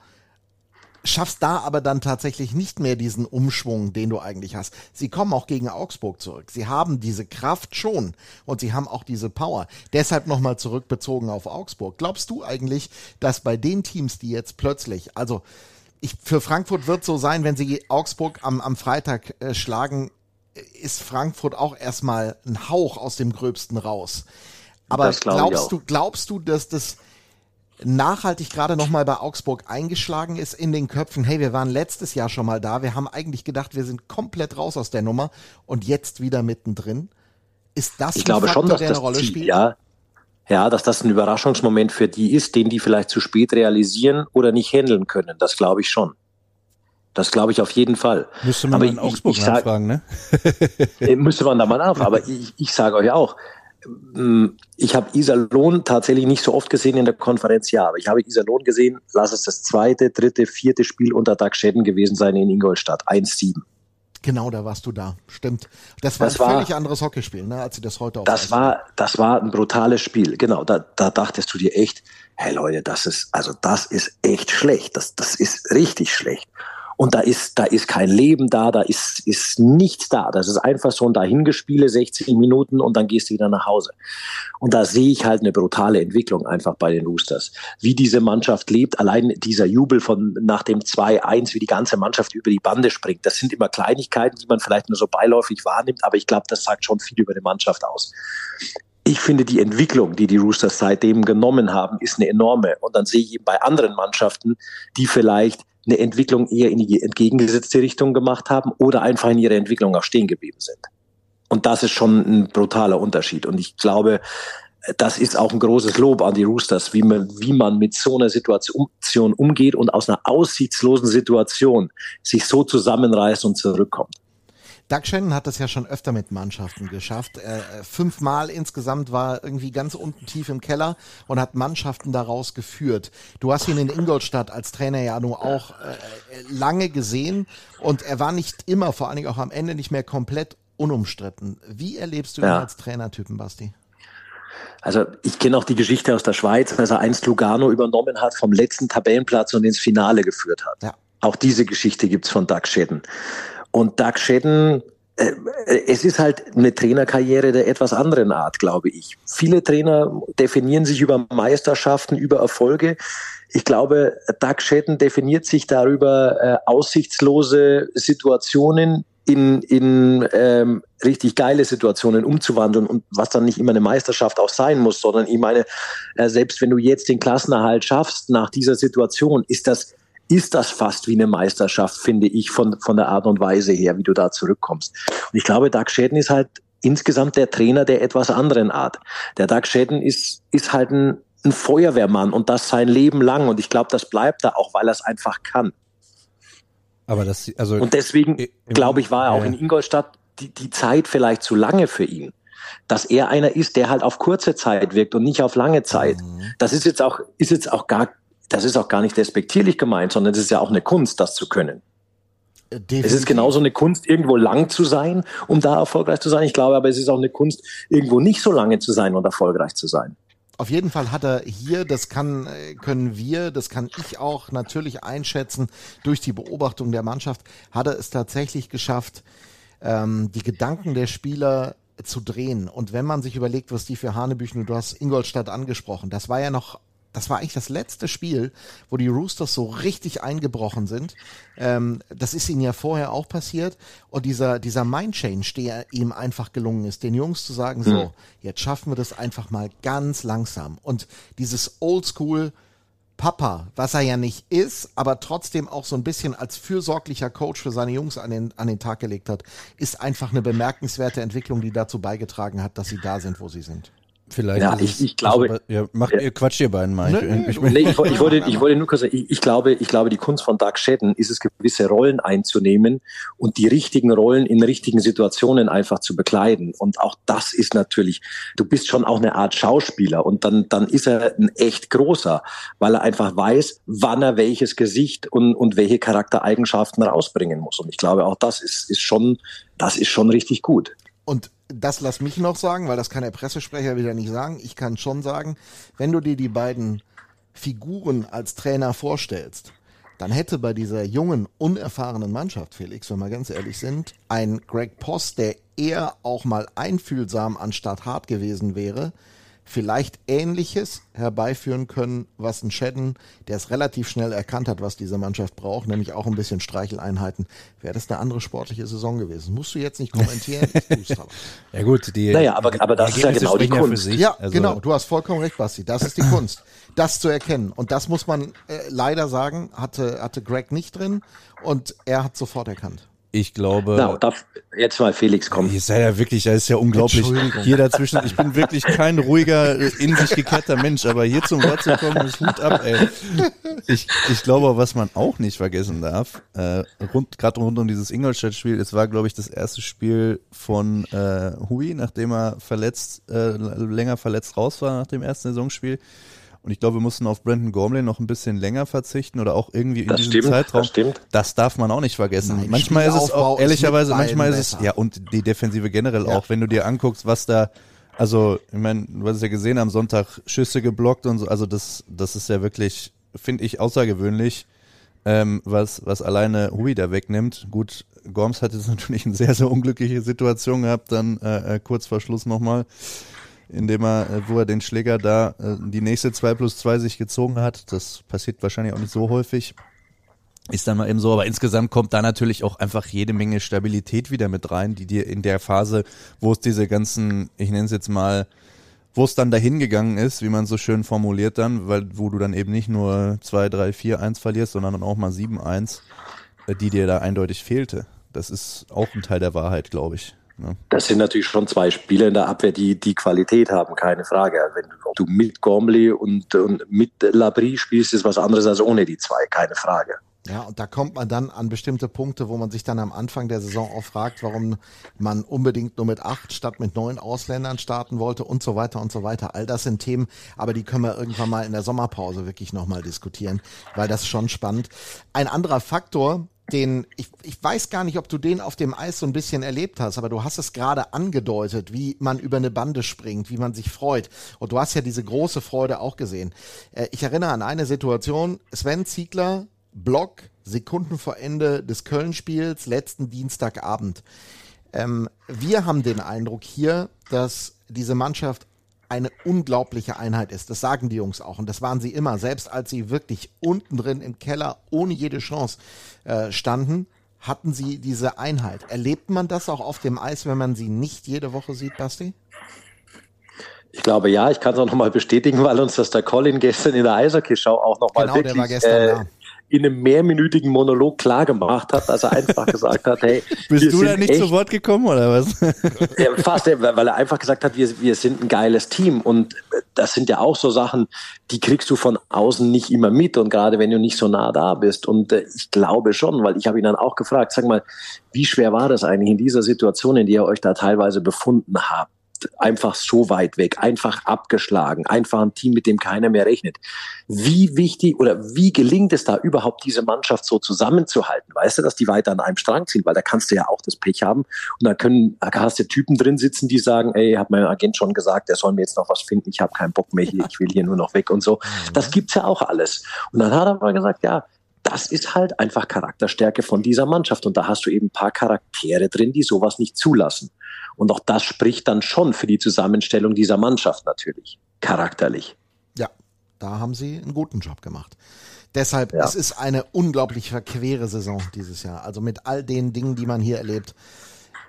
S2: schaffst da aber dann tatsächlich nicht mehr diesen Umschwung, den du eigentlich hast. Sie kommen auch gegen Augsburg zurück. Sie haben diese Kraft schon und sie haben auch diese Power. Deshalb nochmal zurückbezogen auf Augsburg. Glaubst du eigentlich, dass bei den Teams, die jetzt plötzlich, also ich, für Frankfurt wird so sein, wenn sie Augsburg am, am Freitag äh, schlagen, ist Frankfurt auch erstmal ein Hauch aus dem Gröbsten raus. Aber
S5: ich
S2: glaubst du, glaubst du, dass das nachhaltig gerade nochmal bei Augsburg eingeschlagen ist in den Köpfen, hey, wir waren letztes Jahr schon mal da, wir haben eigentlich gedacht, wir sind komplett raus aus der Nummer und jetzt wieder mittendrin. Ist das
S5: ich glaube schon, dass
S2: der
S5: das
S2: eine Rolle
S5: Ziel,
S2: spielt?
S5: ja, ja, dass das ein Überraschungsmoment für die ist, den die vielleicht zu spät realisieren oder nicht handeln können. Das glaube ich schon. Das glaube ich auf jeden Fall.
S1: Müsste man
S5: Aber
S1: in
S5: ich-
S1: Augsburg
S5: ich sag-
S1: ne?
S5: Äh, Müsste man da mal nach. Aber ich, ich sage euch auch, ähm, ich habe Iserlohn tatsächlich nicht so oft gesehen in der Konferenz, ja, aber ich habe Iserlohn gesehen, lass es das zweite, dritte, vierte Spiel unter Dag Schäden gewesen sein in Ingolstadt, 1-7.
S2: Genau, da warst du da. Stimmt. Das war
S5: Das
S2: ein
S5: war-
S2: völlig anderes Hockeyspiel, ne, als sie das heute auf
S5: Das
S2: Eis
S5: war, das war ein brutales Spiel. Genau, da, da dachtest du dir echt, hey Leute, das ist, also das ist echt schlecht. Das, das ist richtig schlecht. Und da ist, da ist kein Leben da, da ist, ist nichts da. Das ist einfach so ein Dahingespiele, 60 Minuten und dann gehst du wieder nach Hause. Und da sehe ich halt eine brutale Entwicklung einfach bei den Roosters. Wie diese Mannschaft lebt, allein dieser Jubel von nach dem 2-1, wie die ganze Mannschaft über die Bande springt. Das sind immer Kleinigkeiten, die man vielleicht nur so beiläufig wahrnimmt, aber ich glaube, das sagt schon viel über die Mannschaft aus ich finde, die Entwicklung, die die Roosters seitdem genommen haben, ist eine enorme. Und dann sehe ich eben bei anderen Mannschaften, die vielleicht eine Entwicklung eher in die entgegengesetzte Richtung gemacht haben oder einfach in ihrer Entwicklung auch stehen geblieben sind. Und das ist schon ein brutaler Unterschied. Und ich glaube, das ist auch ein großes Lob an die Roosters, wie man, wie man mit so einer Situation umgeht und aus einer aussichtslosen Situation sich so zusammenreißt und zurückkommt.
S2: Doug Shannon hat das ja schon öfter mit Mannschaften geschafft. Äh, fünfmal insgesamt war er irgendwie ganz unten tief im Keller und hat Mannschaften daraus geführt. Du hast ihn in Ingolstadt als Trainer ja nur auch äh, lange gesehen und er war nicht immer, vor allen Dingen auch am Ende nicht mehr komplett unumstritten. Wie erlebst du ihn als Trainertypen, Basti?
S5: Also ich kenne auch die Geschichte aus der Schweiz, als er einst Lugano übernommen hat, vom letzten Tabellenplatz und ins Finale geführt hat. Ja. Auch diese Geschichte gibt's von Doug Shedden. Und Doug Shedden, äh, es ist halt eine Trainerkarriere der etwas anderen Art, glaube ich. Viele Trainer definieren sich über Meisterschaften, über Erfolge. Ich glaube, Doug Shedden definiert sich darüber, äh, aussichtslose Situationen in, in ähm, richtig geile Situationen umzuwandeln und was dann nicht immer eine Meisterschaft auch sein muss, sondern ich meine, äh, selbst wenn du jetzt den Klassenerhalt schaffst nach dieser Situation, ist das ist das fast wie eine Meisterschaft, finde ich, von, von der Art und Weise her, wie du da zurückkommst. Und ich glaube, Doug Schäden ist halt insgesamt der Trainer der etwas anderen Art. Der Doug Schäden ist, ist halt ein, ein Feuerwehrmann und das sein Leben lang. Und ich glaube, das bleibt da auch, weil er es einfach kann.
S1: Aber das, also.
S5: Und deswegen, glaube ich, war er auch in Ingolstadt die, die Zeit vielleicht zu lange für ihn. Dass er einer ist, der halt auf kurze Zeit wirkt und nicht auf lange Zeit. Mhm. Das ist jetzt auch, ist jetzt auch gar das ist auch gar nicht despektierlich gemeint, sondern es ist ja auch eine Kunst, das zu können. Definitiv. Es ist genauso eine Kunst, irgendwo lang zu sein, um da erfolgreich zu sein. Ich glaube aber, es ist auch eine Kunst, irgendwo nicht so lange zu sein und erfolgreich zu sein.
S2: Auf jeden Fall hat er hier, das kann, können wir, das kann ich auch natürlich einschätzen, durch die Beobachtung der Mannschaft, hat er es tatsächlich geschafft, ähm, die Gedanken der Spieler zu drehen. Und wenn man sich überlegt, was die für Hanebüchen, du hast Ingolstadt angesprochen, das war ja noch das war eigentlich das letzte Spiel, wo die Roosters so richtig eingebrochen sind. Ähm, das ist ihnen ja vorher auch passiert. Und dieser, dieser Mind-Change, der ihm einfach gelungen ist, den Jungs zu sagen, so, hm. jetzt schaffen wir das einfach mal ganz langsam. Und dieses Oldschool, Papa, was er ja nicht ist, aber trotzdem auch so ein bisschen als fürsorglicher Coach für seine Jungs an den, an den Tag gelegt hat, ist einfach eine bemerkenswerte Entwicklung, die dazu beigetragen hat, dass sie da sind, wo sie sind.
S1: Vielleicht.
S5: Ja, ich, ich glaube. Also,
S1: ja, macht ja. ihr Quatsch ihr beiden mal.
S5: Nee, ich, nee, ich, ich, wollte, ich wollte nur kurz sagen, ich, ich, glaube, ich glaube, die Kunst von Doug Shedden ist es, gewisse Rollen einzunehmen und die richtigen Rollen in richtigen Situationen einfach zu bekleiden. Und auch das ist natürlich, du bist schon auch eine Art Schauspieler und dann, dann ist er ein echt großer, weil er einfach weiß, wann er welches Gesicht und, und welche Charaktereigenschaften rausbringen muss. Und ich glaube, auch das ist, ist schon, das ist schon richtig gut.
S2: Und das lass mich noch sagen, weil das kann der Pressesprecher wieder nicht sagen. Ich kann schon sagen, wenn du dir die beiden Figuren als Trainer vorstellst, dann hätte bei dieser jungen, unerfahrenen Mannschaft, Felix, wenn wir ganz ehrlich sind, ein Greg Post, der eher auch mal einfühlsam anstatt hart gewesen wäre, vielleicht Ähnliches herbeiführen können, was ein Shedden, der es relativ schnell erkannt hat, was diese Mannschaft braucht, nämlich auch ein bisschen Streicheleinheiten, wäre das eine andere sportliche Saison gewesen. Musst du jetzt nicht kommentieren, ich
S1: tue aber. Ja gut, die
S5: Naja, aber, aber das ist ja genau die Kunst.
S2: Ja, ja also genau, du hast vollkommen recht, Basti. Das ist die Kunst, das zu erkennen. Und das muss man äh, leider sagen, hatte, hatte Greg nicht drin und er hat sofort erkannt.
S1: Ich glaube.
S5: Na, darf jetzt mal Felix kommen.
S1: Ist ja wirklich, das ist ja unglaublich. Hier dazwischen, ich bin wirklich kein ruhiger, in sich gekehrter Mensch, aber hier zum Wort zu kommen, ist Hut ab, ey. Ich, ich glaube, was man auch nicht vergessen darf, äh, rund, gerade rund um dieses Ingolstadt-Spiel, es war, glaube ich, das erste Spiel von äh, Hui, nachdem er verletzt, äh, länger verletzt raus war nach dem ersten Saisonspiel. Und ich glaube, wir mussten auf Brandon Gormley noch ein bisschen länger verzichten oder auch irgendwie in das diesem
S5: stimmt,
S1: Zeitraum.
S5: Das, stimmt.
S1: das darf man auch nicht vergessen. Nein, manchmal ist es auch, ehrlicherweise, manchmal ist es, ja, und die Defensive generell ja. auch, wenn du dir anguckst, was da, also, ich meine, du hast es ja gesehen, am Sonntag Schüsse geblockt und so, also das, das ist ja wirklich, finde ich, außergewöhnlich, ähm, was, was alleine Hui da wegnimmt. Gut, Gorms hat jetzt natürlich eine sehr, sehr unglückliche Situation gehabt, dann äh, äh kurz vor Schluss nochmal indem er, äh, wo er den Schläger da äh, die nächste 2 plus 2 sich gezogen hat. Das passiert wahrscheinlich auch nicht so häufig. Ist dann mal eben so, aber insgesamt kommt da natürlich auch einfach jede Menge Stabilität wieder mit rein, die dir in der Phase, wo es diese ganzen, ich nenne es jetzt mal, wo es dann dahin gegangen ist, wie man so schön formuliert dann, weil wo du dann eben nicht nur 2, 3, 4, 1 verlierst, sondern dann auch mal 7, 1, äh, die dir da eindeutig fehlte. Das ist auch ein Teil der Wahrheit, glaube ich. Ne?
S5: Das sind natürlich schon zwei Spieler in der Abwehr, die die Qualität haben, keine Frage. Wenn du mit Gormley und, und mit Labrie spielst, ist was anderes als ohne die zwei, keine Frage.
S2: Ja, und da kommt man dann an bestimmte Punkte, wo man sich dann am Anfang der Saison auch fragt, warum man unbedingt nur mit acht statt mit neun Ausländern starten wollte und so weiter und so weiter. All das sind Themen, aber die können wir irgendwann mal in der Sommerpause wirklich nochmal diskutieren, weil das schon spannend. Ein anderer Faktor, den, ich, ich weiß gar nicht, ob du den auf dem Eis so ein bisschen erlebt hast, aber du hast es gerade angedeutet, wie man über eine Bande springt, wie man sich freut. Und du hast ja diese große Freude auch gesehen. Äh, ich erinnere an eine Situation, Sven Ziegler Block Sekunden vor Ende des Köln-Spiels, letzten Dienstagabend. Ähm, wir haben den Eindruck hier, dass diese Mannschaft eine unglaubliche Einheit ist. Das sagen die Jungs auch und das waren sie immer. Selbst als sie wirklich unten drin im Keller ohne jede Chance äh, standen, hatten sie diese Einheit. Erlebt man das auch auf dem Eis, wenn man sie nicht jede Woche sieht, Basti?
S5: Ich glaube ja, ich kann es auch nochmal bestätigen, weil uns das der Colin gestern in der Eishockey-Show auch nochmal
S2: genau,
S5: wirklich
S2: der war gestern
S5: äh, in einem mehrminütigen Monolog klar gemacht hat, dass er einfach gesagt hat, hey,
S1: Bist du da nicht
S5: echt,
S1: zu Wort gekommen oder was?
S5: ja, fast, weil er einfach gesagt hat, wir, wir sind ein geiles Team und das sind ja auch so Sachen, die kriegst du von außen nicht immer mit und gerade wenn du nicht so nah da bist und äh, ich glaube schon, weil ich habe ihn dann auch gefragt, sag mal, wie schwer war das eigentlich in dieser Situation, in der ihr euch da teilweise befunden habt? Einfach so weit weg, einfach abgeschlagen, einfach ein Team, mit dem keiner mehr rechnet. Wie wichtig oder wie gelingt es da überhaupt, diese Mannschaft so zusammenzuhalten? Weißt du, dass die weiter an einem Strang ziehen? Weil da kannst du ja auch das Pech haben. Und da können, da hast du Typen drin sitzen, die sagen, ey, hat mein Agent schon gesagt, der soll mir jetzt noch was finden, ich habe keinen Bock mehr hier, ich will hier nur noch weg und so. Das gibt's ja auch alles. Und dann hat er aber gesagt, ja, das ist halt einfach Charakterstärke von dieser Mannschaft. Und da hast du eben ein paar Charaktere drin, die sowas nicht zulassen. Und auch das spricht dann schon für die Zusammenstellung dieser Mannschaft natürlich, charakterlich.
S2: Ja, da haben sie einen guten Job gemacht. Deshalb,
S5: Ja.
S2: es ist eine unglaublich verquere Saison dieses Jahr. Also mit all den Dingen, die man hier erlebt.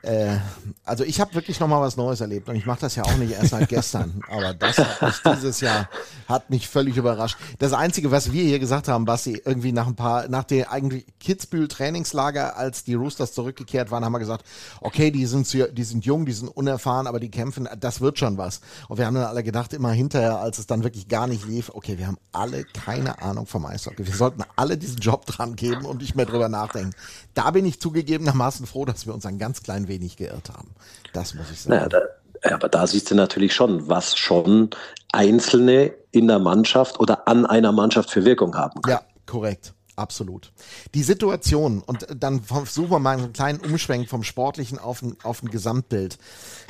S2: Äh, also ich habe wirklich noch mal was Neues erlebt und ich mache das ja auch nicht erst seit gestern, aber das hat mich dieses Jahr hat mich völlig überrascht. Das einzige, was wir hier gesagt haben, Basti, irgendwie nach ein paar, nach der eigentlich Kitzbühel Trainingslager, als die Roosters zurückgekehrt waren, haben wir gesagt, okay, die sind die sind jung, die sind unerfahren, aber die kämpfen, das wird schon was. Und wir haben dann alle gedacht, immer hinterher, als es dann wirklich gar nicht lief, okay, wir haben alle keine Ahnung vom Eishockey. Wir sollten alle diesen Job dran geben und nicht mehr drüber nachdenken. Da bin ich zugegebenermaßen froh, dass wir uns ein ganz klein wenig geirrt haben. Das muss ich sagen.
S5: Naja, da, ja, aber da siehst du natürlich schon, was schon Einzelne in der Mannschaft oder an einer Mannschaft für Wirkung haben.
S2: Ja, korrekt. Absolut. Die Situation, und dann versuchen wir mal einen kleinen Umschwenk vom Sportlichen auf ein, auf ein Gesamtbild.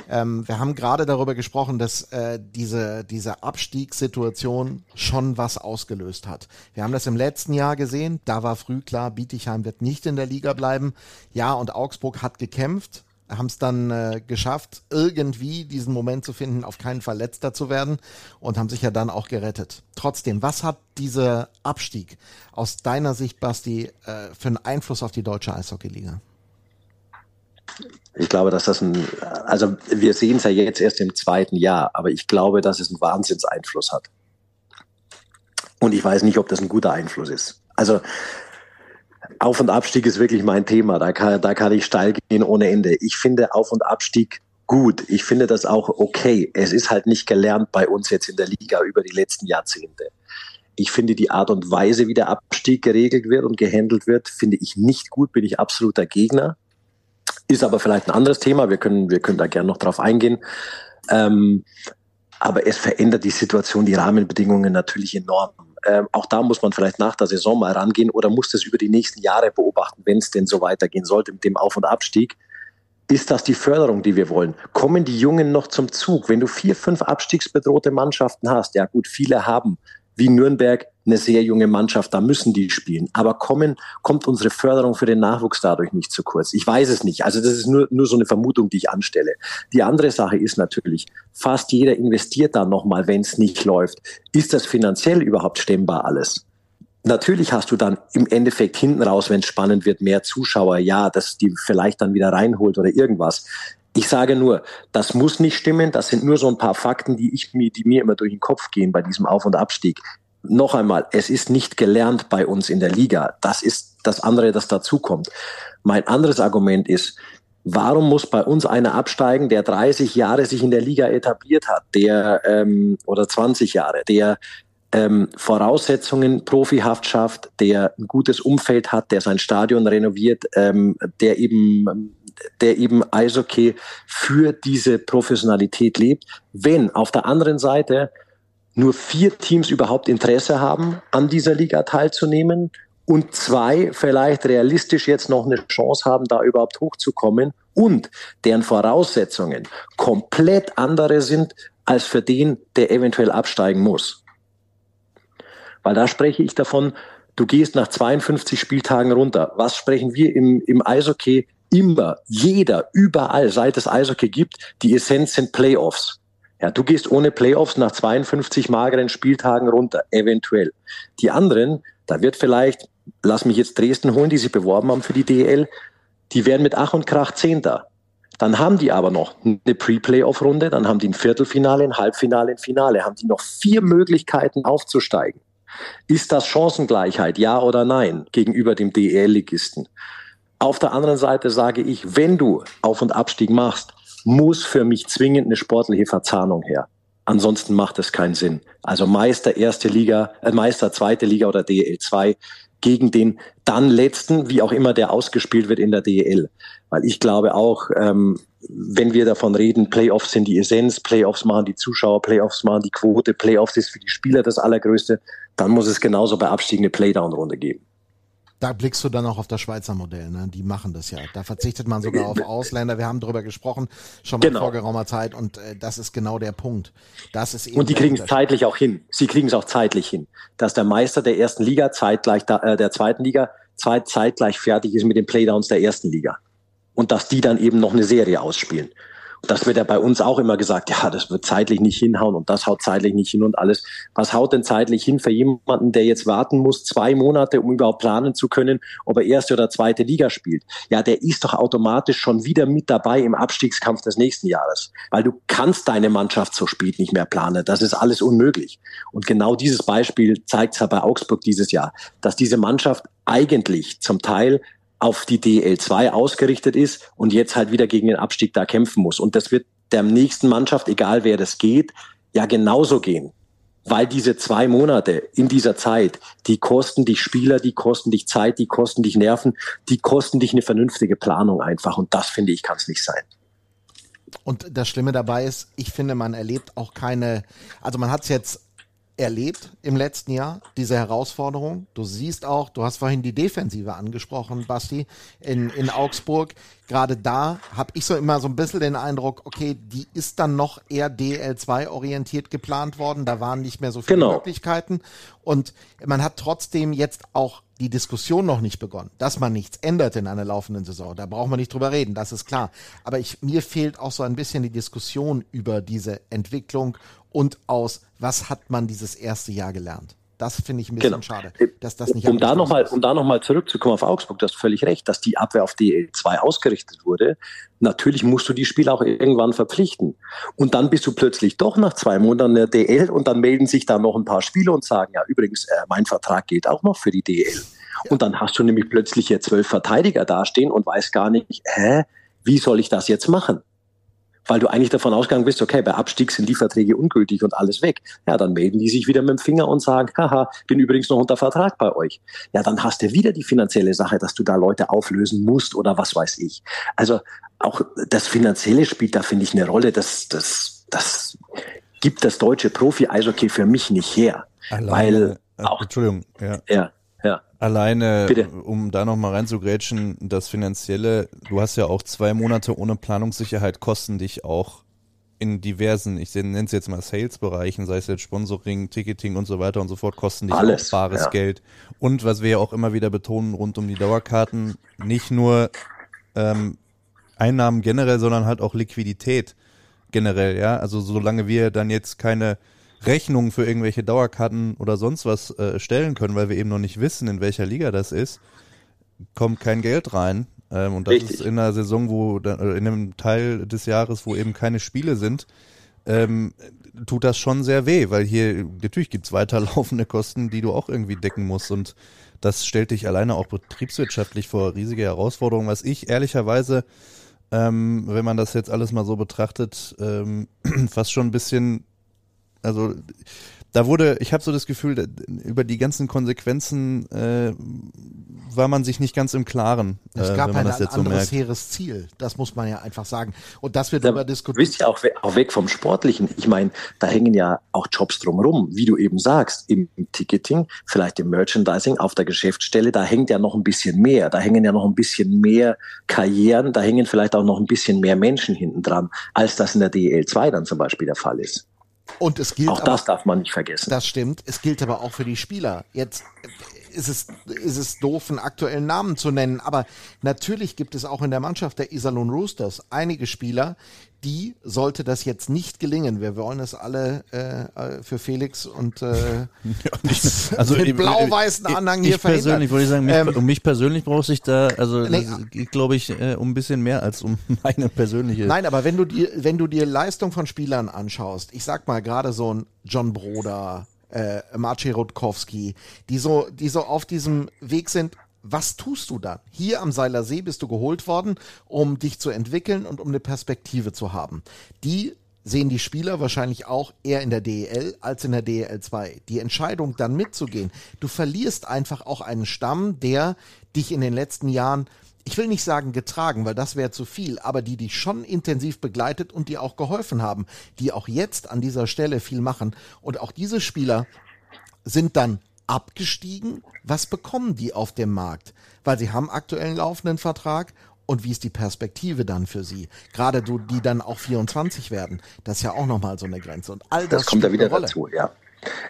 S2: Ähm, wir haben gerade darüber gesprochen, dass äh, diese, diese Abstiegssituation schon was ausgelöst hat. Wir haben das im letzten Jahr gesehen, da war früh klar, Bietigheim wird nicht in der Liga bleiben. Ja, und Augsburg hat gekämpft, haben es dann äh, geschafft, irgendwie diesen Moment zu finden, auf keinen Fall letzter zu werden und haben sich ja dann auch gerettet. Trotzdem, was hat dieser Abstieg aus deiner Sicht, Basti, äh, für einen Einfluss auf die deutsche Eishockeyliga?
S5: Ich glaube, dass das ein, also wir sehen es ja jetzt erst im zweiten Jahr, aber ich glaube, dass es einen Wahnsinnseinfluss hat. Und ich weiß nicht, ob das ein guter Einfluss ist. Also Auf- und Abstieg ist wirklich mein Thema. Da kann, da kann ich steil gehen ohne Ende. Ich finde Auf- und Abstieg gut. Ich finde das auch okay. Es ist halt nicht gelernt bei uns jetzt in der Liga über die letzten Jahrzehnte. Ich finde die Art und Weise, wie der Abstieg geregelt wird und gehandelt wird, finde ich nicht gut, bin ich absoluter Gegner. Ist aber vielleicht ein anderes Thema. Wir können, wir können da gerne noch drauf eingehen. Ähm, aber es verändert die Situation, die Rahmenbedingungen natürlich enorm. Ähm, auch da muss man vielleicht nach der Saison mal rangehen oder muss das über die nächsten Jahre beobachten, wenn es denn so weitergehen sollte mit dem Auf- und Abstieg. Ist das die Förderung, die wir wollen? Kommen die Jungen noch zum Zug? Wenn du vier, fünf abstiegsbedrohte Mannschaften hast, ja gut, viele haben wie Nürnberg eine sehr junge Mannschaft, da müssen die spielen. Aber kommen, kommt unsere Förderung für den Nachwuchs dadurch nicht zu kurz? Ich weiß es nicht. Also das ist nur, nur so eine Vermutung, die ich anstelle. Die andere Sache ist natürlich, fast jeder investiert dann nochmal, wenn es nicht läuft. Ist das finanziell überhaupt stemmbar alles? Natürlich hast du dann im Endeffekt hinten raus, wenn es spannend wird, mehr Zuschauer, ja, dass die vielleicht dann wieder reinholt oder irgendwas. Ich sage nur, das muss nicht stimmen. Das sind nur so ein paar Fakten, die ich mir, die mir immer durch den Kopf gehen bei diesem Auf- und Abstieg. Noch einmal, es ist nicht gelernt bei uns in der Liga. Das ist das andere, das dazukommt. Mein anderes Argument ist, warum muss bei uns einer absteigen, der 30 Jahre sich in der Liga etabliert hat, der ähm, oder 20 Jahre, der ähm, Voraussetzungen profihaft schafft, der ein gutes Umfeld hat, der sein Stadion renoviert, ähm, der eben der eben Eishockey für diese Professionalität lebt. Wenn auf der anderen Seite nur vier Teams überhaupt Interesse haben, an dieser Liga teilzunehmen und zwei vielleicht realistisch jetzt noch eine Chance haben, da überhaupt hochzukommen und deren Voraussetzungen komplett andere sind als für den, der eventuell absteigen muss. Weil da spreche ich davon, du gehst nach 52 Spieltagen runter. Was sprechen wir im, im Eishockey immer, jeder, überall, seit es Eishockey gibt, die Essenz sind Playoffs. Ja, du gehst ohne Playoffs nach 52 mageren Spieltagen runter, eventuell. Die anderen, da wird vielleicht, lass mich jetzt Dresden holen, die sich beworben haben für die DL, die werden mit Ach und Krach Zehnter. Dann haben die aber noch eine Pre-Playoff-Runde, dann haben die ein Viertelfinale, ein Halbfinale, ein Finale, haben die noch vier Möglichkeiten aufzusteigen. Ist das Chancengleichheit, ja oder nein, gegenüber dem DL-Ligisten? Auf der anderen Seite sage ich, wenn du Auf- und Abstieg machst, muss für mich zwingend eine sportliche Verzahnung her. Ansonsten macht es keinen Sinn. Also Meister erste Liga, äh Meister zweite Liga oder DL 2 gegen den dann letzten, wie auch immer der ausgespielt wird in der DL. Weil ich glaube auch, ähm, wenn wir davon reden, Playoffs sind die Essenz, Playoffs machen die Zuschauer, Playoffs machen die Quote, Playoffs ist für die Spieler das Allergrößte, dann muss es genauso bei Abstieg eine Playdown-Runde geben.
S2: Da blickst du dann auch auf das Schweizer Modell, ne? Die machen das ja. Da verzichtet man sogar auf Ausländer. Wir haben darüber gesprochen, schon mal
S5: Genau.
S2: vor geraumer Zeit, und äh, das ist genau der Punkt. Das ist eben
S5: Und die kriegen es zeitlich auch hin. Sie kriegen es auch zeitlich hin, dass der Meister der ersten Liga zeitgleich da, äh, der zweiten Liga zeitgleich fertig ist mit den Playdowns der ersten Liga. Und dass die dann eben noch eine Serie ausspielen. Das wird ja bei uns auch immer gesagt, ja, das wird zeitlich nicht hinhauen und das haut zeitlich nicht hin und alles. Was haut denn zeitlich hin für jemanden, der jetzt warten muss, zwei Monate, um überhaupt planen zu können, ob er erste oder zweite Liga spielt? Ja, der ist doch automatisch schon wieder mit dabei im Abstiegskampf des nächsten Jahres. Weil du kannst deine Mannschaft so spät nicht mehr planen. Das ist alles unmöglich. Und genau dieses Beispiel zeigt es ja bei Augsburg dieses Jahr, dass diese Mannschaft eigentlich zum Teil auf die DL2 ausgerichtet ist und jetzt halt wieder gegen den Abstieg da kämpfen muss. Und das wird der nächsten Mannschaft, egal wer das geht, ja genauso gehen. Weil diese zwei Monate in dieser Zeit, die kosten dich Spieler, die kosten dich Zeit, die kosten dich Nerven, die kosten dich eine vernünftige Planung einfach. Und das finde ich kann es nicht sein.
S2: Und das Schlimme dabei ist, ich finde, man erlebt auch keine, also man hat es jetzt erlebt im letzten Jahr, diese Herausforderung. Du siehst auch, du hast vorhin die Defensive angesprochen, Basti, in, in Augsburg. Gerade da habe ich so immer so ein bisschen den Eindruck, okay, die ist dann noch eher DL2 orientiert geplant worden. Da waren nicht mehr so viele
S5: Genau.
S2: Möglichkeiten. Und man hat trotzdem jetzt auch die Diskussion noch nicht begonnen, dass man nichts ändert in einer laufenden Saison. Da braucht man nicht drüber reden, das ist klar. Aber ich, mir fehlt auch so ein bisschen die Diskussion über diese Entwicklung und aus, was hat man dieses erste Jahr gelernt. Das finde ich ein bisschen
S5: Genau.
S2: schade, dass das nicht
S5: um da
S2: angesprochen
S5: nochmal,
S2: ist.
S5: um da noch mal zurückzukommen auf Augsburg, du hast völlig recht, dass die Abwehr auf DL2 ausgerichtet wurde. Natürlich musst du die Spieler auch irgendwann verpflichten. Und dann bist du plötzlich doch nach zwei Monaten in der DL und dann melden sich da noch ein paar Spieler und sagen, ja, übrigens, äh, mein Vertrag gilt auch noch für die DL. Und dann hast du nämlich plötzlich hier zwölf Verteidiger dastehen und weißt gar nicht, hä, wie soll ich das jetzt machen? Weil du eigentlich davon ausgegangen bist, okay, bei Abstieg sind die Verträge ungültig und alles weg. Ja, dann melden die sich wieder mit dem Finger und sagen, haha, bin übrigens noch unter Vertrag bei euch. Ja, dann hast du wieder die finanzielle Sache, dass du da Leute auflösen musst oder was weiß ich. Also auch das Finanzielle spielt da, finde ich, eine Rolle. Das, das, das gibt das deutsche Profi-Eishockey für mich nicht her. Weil
S1: äh,
S5: auch-
S1: Entschuldigung, ja.
S5: Ja, ja.
S1: Alleine,
S5: Bitte.
S1: um da nochmal reinzugrätschen, das Finanzielle, du hast ja auch zwei Monate ohne Planungssicherheit, kosten dich auch in diversen, ich nenne es jetzt mal Sales-Bereichen, sei es jetzt Sponsoring, Ticketing und so weiter und so fort, kosten dich
S5: Alles,
S1: auch bares
S5: ja.
S1: Geld. Und was wir ja auch immer wieder betonen rund um die Dauerkarten, nicht nur ähm, Einnahmen generell, sondern halt auch Liquidität generell, ja. Also solange wir dann jetzt keine Rechnungen für irgendwelche Dauerkarten oder sonst was äh, stellen können, weil wir eben noch nicht wissen, in welcher Liga das ist, kommt kein Geld rein Ähm, und das
S5: Richtig.
S1: ist in einer Saison, wo äh, in einem Teil des Jahres, wo eben keine Spiele sind, ähm, tut das schon sehr weh, weil hier natürlich gibt's weiterlaufende Kosten, die du auch irgendwie decken musst. Und das stellt dich alleine auch betriebswirtschaftlich vor riesige Herausforderungen, was ich ehrlicherweise, ähm, wenn man das jetzt alles mal so betrachtet, ähm, fast schon ein bisschen, also da wurde, ich habe so das Gefühl, über die ganzen Konsequenzen äh, war man sich nicht ganz im Klaren,
S2: Es
S1: äh,
S2: gab
S1: wenn man
S2: ein
S1: so
S2: anderes
S1: merkt.
S2: hehres Ziel. Das muss man ja einfach sagen. Und das wird
S5: Da
S2: darüber
S5: Du
S2: diskutiert.
S5: bist ja auch, we auch weg vom Sportlichen. Ich meine, da hängen ja auch Jobs drumherum, wie du eben sagst, im Ticketing, vielleicht im Merchandising, auf der Geschäftsstelle, da hängt ja noch ein bisschen mehr. Da hängen ja noch ein bisschen mehr Karrieren, da hängen vielleicht auch noch ein bisschen mehr Menschen hinten dran, als das in der DEL 2 dann zum Beispiel der Fall ist.
S2: Und es gilt
S5: Auch
S2: aber,
S5: das darf man nicht vergessen.
S2: das stimmt. Es gilt aber auch für die Spieler. Jetzt ist es, ist es doof, einen aktuellen Namen zu nennen. Aber natürlich gibt es auch in der Mannschaft der Iserlohn Roosters einige Spieler, die, sollte das jetzt nicht gelingen, wir wollen es alle äh, äh, für Felix und äh, das,
S1: Also
S2: den
S1: ich-
S2: blau-weißen
S1: ich-
S2: Anhang
S1: ich
S2: hier verhindern.
S1: persönlich würde ich sagen, mich,
S2: Ähm,
S1: um mich persönlich braucht sich da, also
S2: Nee,
S1: glaube ich, äh, um ein bisschen mehr als um meine persönliche.
S2: Nein, aber wenn du dir, wenn du dir Leistung von Spielern anschaust, ich sag mal gerade so ein John Broder, äh, Maciej Rutkowski, die so, die so auf diesem Weg sind, was tust du dann? Hier am Seiler See bist du geholt worden, um dich zu entwickeln und um eine Perspektive zu haben. Die sehen die Spieler wahrscheinlich auch eher in der DEL als in der DEL 2. Die Entscheidung dann mitzugehen, du verlierst einfach auch einen Stamm, der dich in den letzten Jahren ich will nicht sagen getragen, weil das wäre zu viel, aber die dich schon intensiv begleitet und die auch geholfen haben, die auch jetzt an dieser Stelle viel machen. Und auch diese Spieler sind dann abgestiegen. Was bekommen die auf dem Markt? Weil sie haben aktuell einen laufenden Vertrag. Und wie ist die Perspektive dann für sie? Gerade du, die dann auch 24 werden. Das ist ja auch nochmal so eine Grenze. Und all das,
S5: Das kommt da wieder dazu, ja.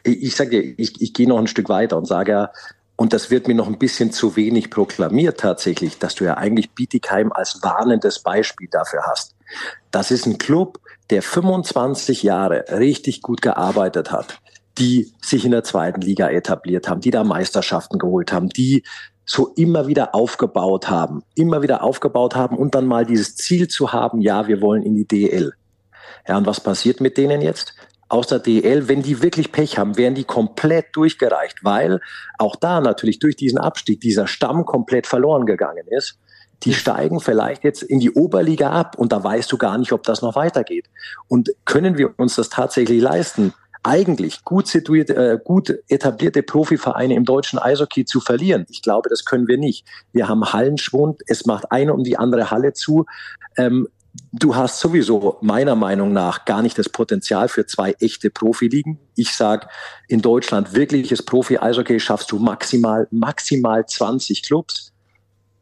S5: Ich, ich sage dir, ich, ich gehe noch ein Stück weiter und sage ja, und das wird mir noch ein bisschen zu wenig proklamiert tatsächlich, dass du ja eigentlich Bietigheim als warnendes Beispiel dafür hast. Das ist ein Club, der 25 Jahre richtig gut gearbeitet hat, die sich in der zweiten Liga etabliert haben, die da Meisterschaften geholt haben, die so immer wieder aufgebaut haben, immer wieder aufgebaut haben und dann mal dieses Ziel zu haben, ja, wir wollen in die DL. Ja, und was passiert mit denen jetzt? Aus der DL, wenn die wirklich Pech haben, werden die komplett durchgereicht, weil auch da natürlich durch diesen Abstieg dieser Stamm komplett verloren gegangen ist. Die steigen vielleicht jetzt in die Oberliga ab und da weißt du gar nicht, ob das noch weitergeht. Und können wir uns das tatsächlich leisten, eigentlich gut situierte, äh, gut etablierte Profivereine im deutschen Eishockey zu verlieren? Ich glaube, das können wir nicht. Wir haben Hallenschwund, es macht eine um die andere Halle zu. Ähm, du hast sowieso meiner Meinung nach gar nicht das Potenzial für zwei echte Profiligen. Ich sag, in Deutschland wirkliches Profi-Eishockey schaffst du maximal, maximal 20 Clubs.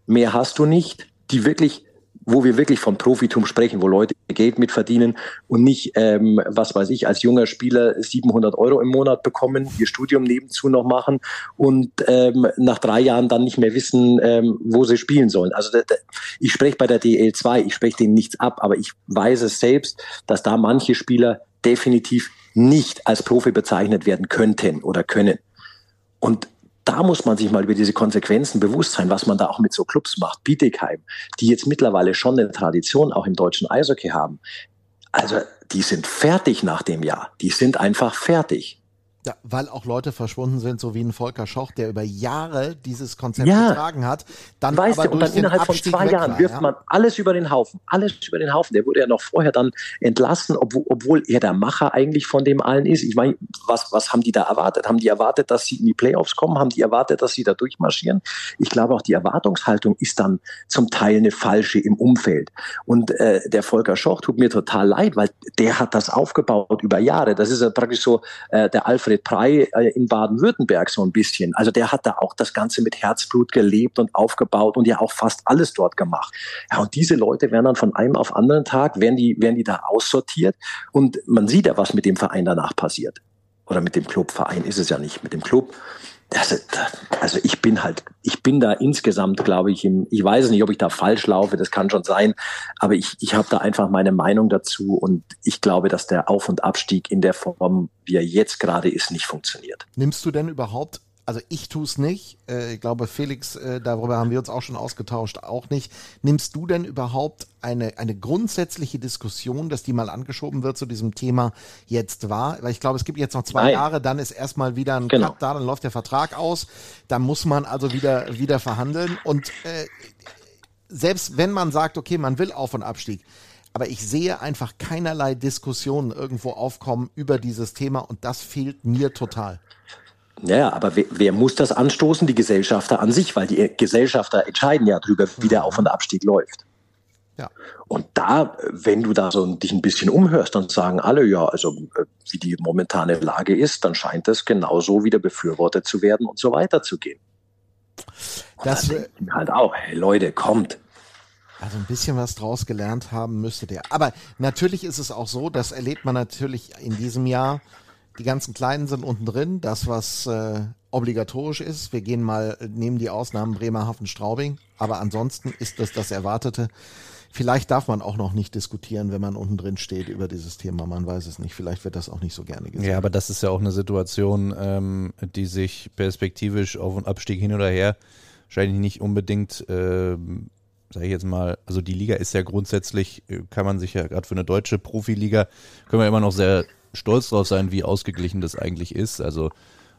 S5: Mehr hast du nicht, die wirklich, wo wir wirklich von Profitum sprechen, wo Leute Geld mit verdienen und nicht, ähm, was weiß ich, als junger Spieler 700 Euro im Monat bekommen, ihr Studium nebenzu noch machen und ähm, nach drei Jahren dann nicht mehr wissen, ähm, wo sie spielen sollen. Also ich spreche bei der DL2, ich spreche denen nichts ab, aber ich weiß es selbst, dass da manche Spieler definitiv nicht als Profi bezeichnet werden könnten oder können. Und da muss man sich mal über diese Konsequenzen bewusst sein, was man da auch mit so Clubs macht. Bietigheim, die jetzt mittlerweile schon eine Tradition auch im deutschen Eishockey haben. Also die sind fertig nach dem Jahr. Die sind einfach fertig.
S2: Ja, weil auch Leute verschwunden sind, so wie ein Volker Schoch, der über Jahre dieses Konzept
S5: Ja.
S2: getragen hat. Dann
S5: Weißt
S2: aber
S5: du, und dann innerhalb von
S2: Abstieg
S5: zwei
S2: weg
S5: Jahren
S2: war,
S5: wirft
S2: ja.
S5: man alles über den Haufen. Alles über den Haufen. Der wurde ja noch vorher dann entlassen, obwohl, obwohl er der Macher eigentlich von dem allen ist. Ich meine, was, was haben die da erwartet? Haben die erwartet, dass sie in die Playoffs kommen? Haben die erwartet, dass sie da durchmarschieren? Ich glaube, auch die Erwartungshaltung ist dann zum Teil eine falsche im Umfeld. Und äh, der Volker Schoch tut mir total leid, weil der hat das aufgebaut über Jahre. Das ist ja praktisch so äh, der Alfred Prey äh, in Baden-Württemberg so ein bisschen. Also der hat da auch das Ganze mit Herzblut gelebt und aufgebaut und ja auch fast alles dort gemacht. Ja, und diese Leute werden dann von einem auf anderen Tag, werden die, werden die da aussortiert und man sieht ja, was mit dem Verein danach passiert. Oder mit dem Club. Verein ist es ja nicht, mit dem Club. Also, also ich bin halt, ich bin da insgesamt, glaube ich, im, ich weiß nicht, ob ich da falsch laufe, das kann schon sein, aber ich, ich habe da einfach meine Meinung dazu und ich glaube, dass der Auf- und Abstieg in der Form, wie er jetzt gerade ist, nicht funktioniert.
S2: Nimmst du denn überhaupt Also ich tue es nicht. Äh, ich glaube, Felix, äh, darüber haben wir uns auch schon ausgetauscht, auch nicht. Nimmst du denn überhaupt eine, eine grundsätzliche Diskussion, dass die mal angeschoben wird zu diesem Thema jetzt war? Weil ich glaube, es gibt jetzt noch zwei
S5: Nein.
S2: Jahre, dann ist erstmal wieder ein
S5: Genau.
S2: Cut da, dann läuft der Vertrag aus, dann muss man also wieder, wieder verhandeln und äh, selbst wenn man sagt, okay, man will Auf- und Abstieg, aber ich sehe einfach keinerlei Diskussionen irgendwo aufkommen über dieses Thema und das fehlt mir total.
S5: Ja, aber wer, wer muss das anstoßen? Die Gesellschafter an sich, weil die Gesellschafter entscheiden ja darüber, wie der Auf- und Abstieg läuft.
S2: Ja.
S5: Und da, wenn du da so dich ein bisschen umhörst, dann sagen alle, ja, also äh, wie die momentane Lage ist, dann scheint es genauso wieder befürwortet zu werden und so weiter zu gehen. Und
S2: Das,
S5: halt auch, hey Leute, kommt.
S2: Also ein bisschen was draus gelernt haben müsste der. Aber natürlich ist es auch so, das erlebt man natürlich in diesem Jahr. Die ganzen Kleinen sind unten drin. Das, was äh, obligatorisch ist. Wir gehen mal, nehmen die Ausnahmen Bremerhaven, Straubing. Aber ansonsten ist das das Erwartete. Vielleicht darf man auch noch nicht diskutieren, wenn man unten drin steht über dieses Thema. Man weiß es nicht. Vielleicht wird das auch nicht so gerne gesehen.
S1: Ja, aber das ist ja auch eine Situation, ähm, die sich perspektivisch auf und Abstieg hin oder her wahrscheinlich nicht unbedingt, ähm, sage ich jetzt mal, also die Liga ist ja grundsätzlich, äh, kann man sich ja gerade für eine deutsche Profiliga, können wir immer noch sehr stolz drauf sein, wie ausgeglichen das eigentlich ist. Also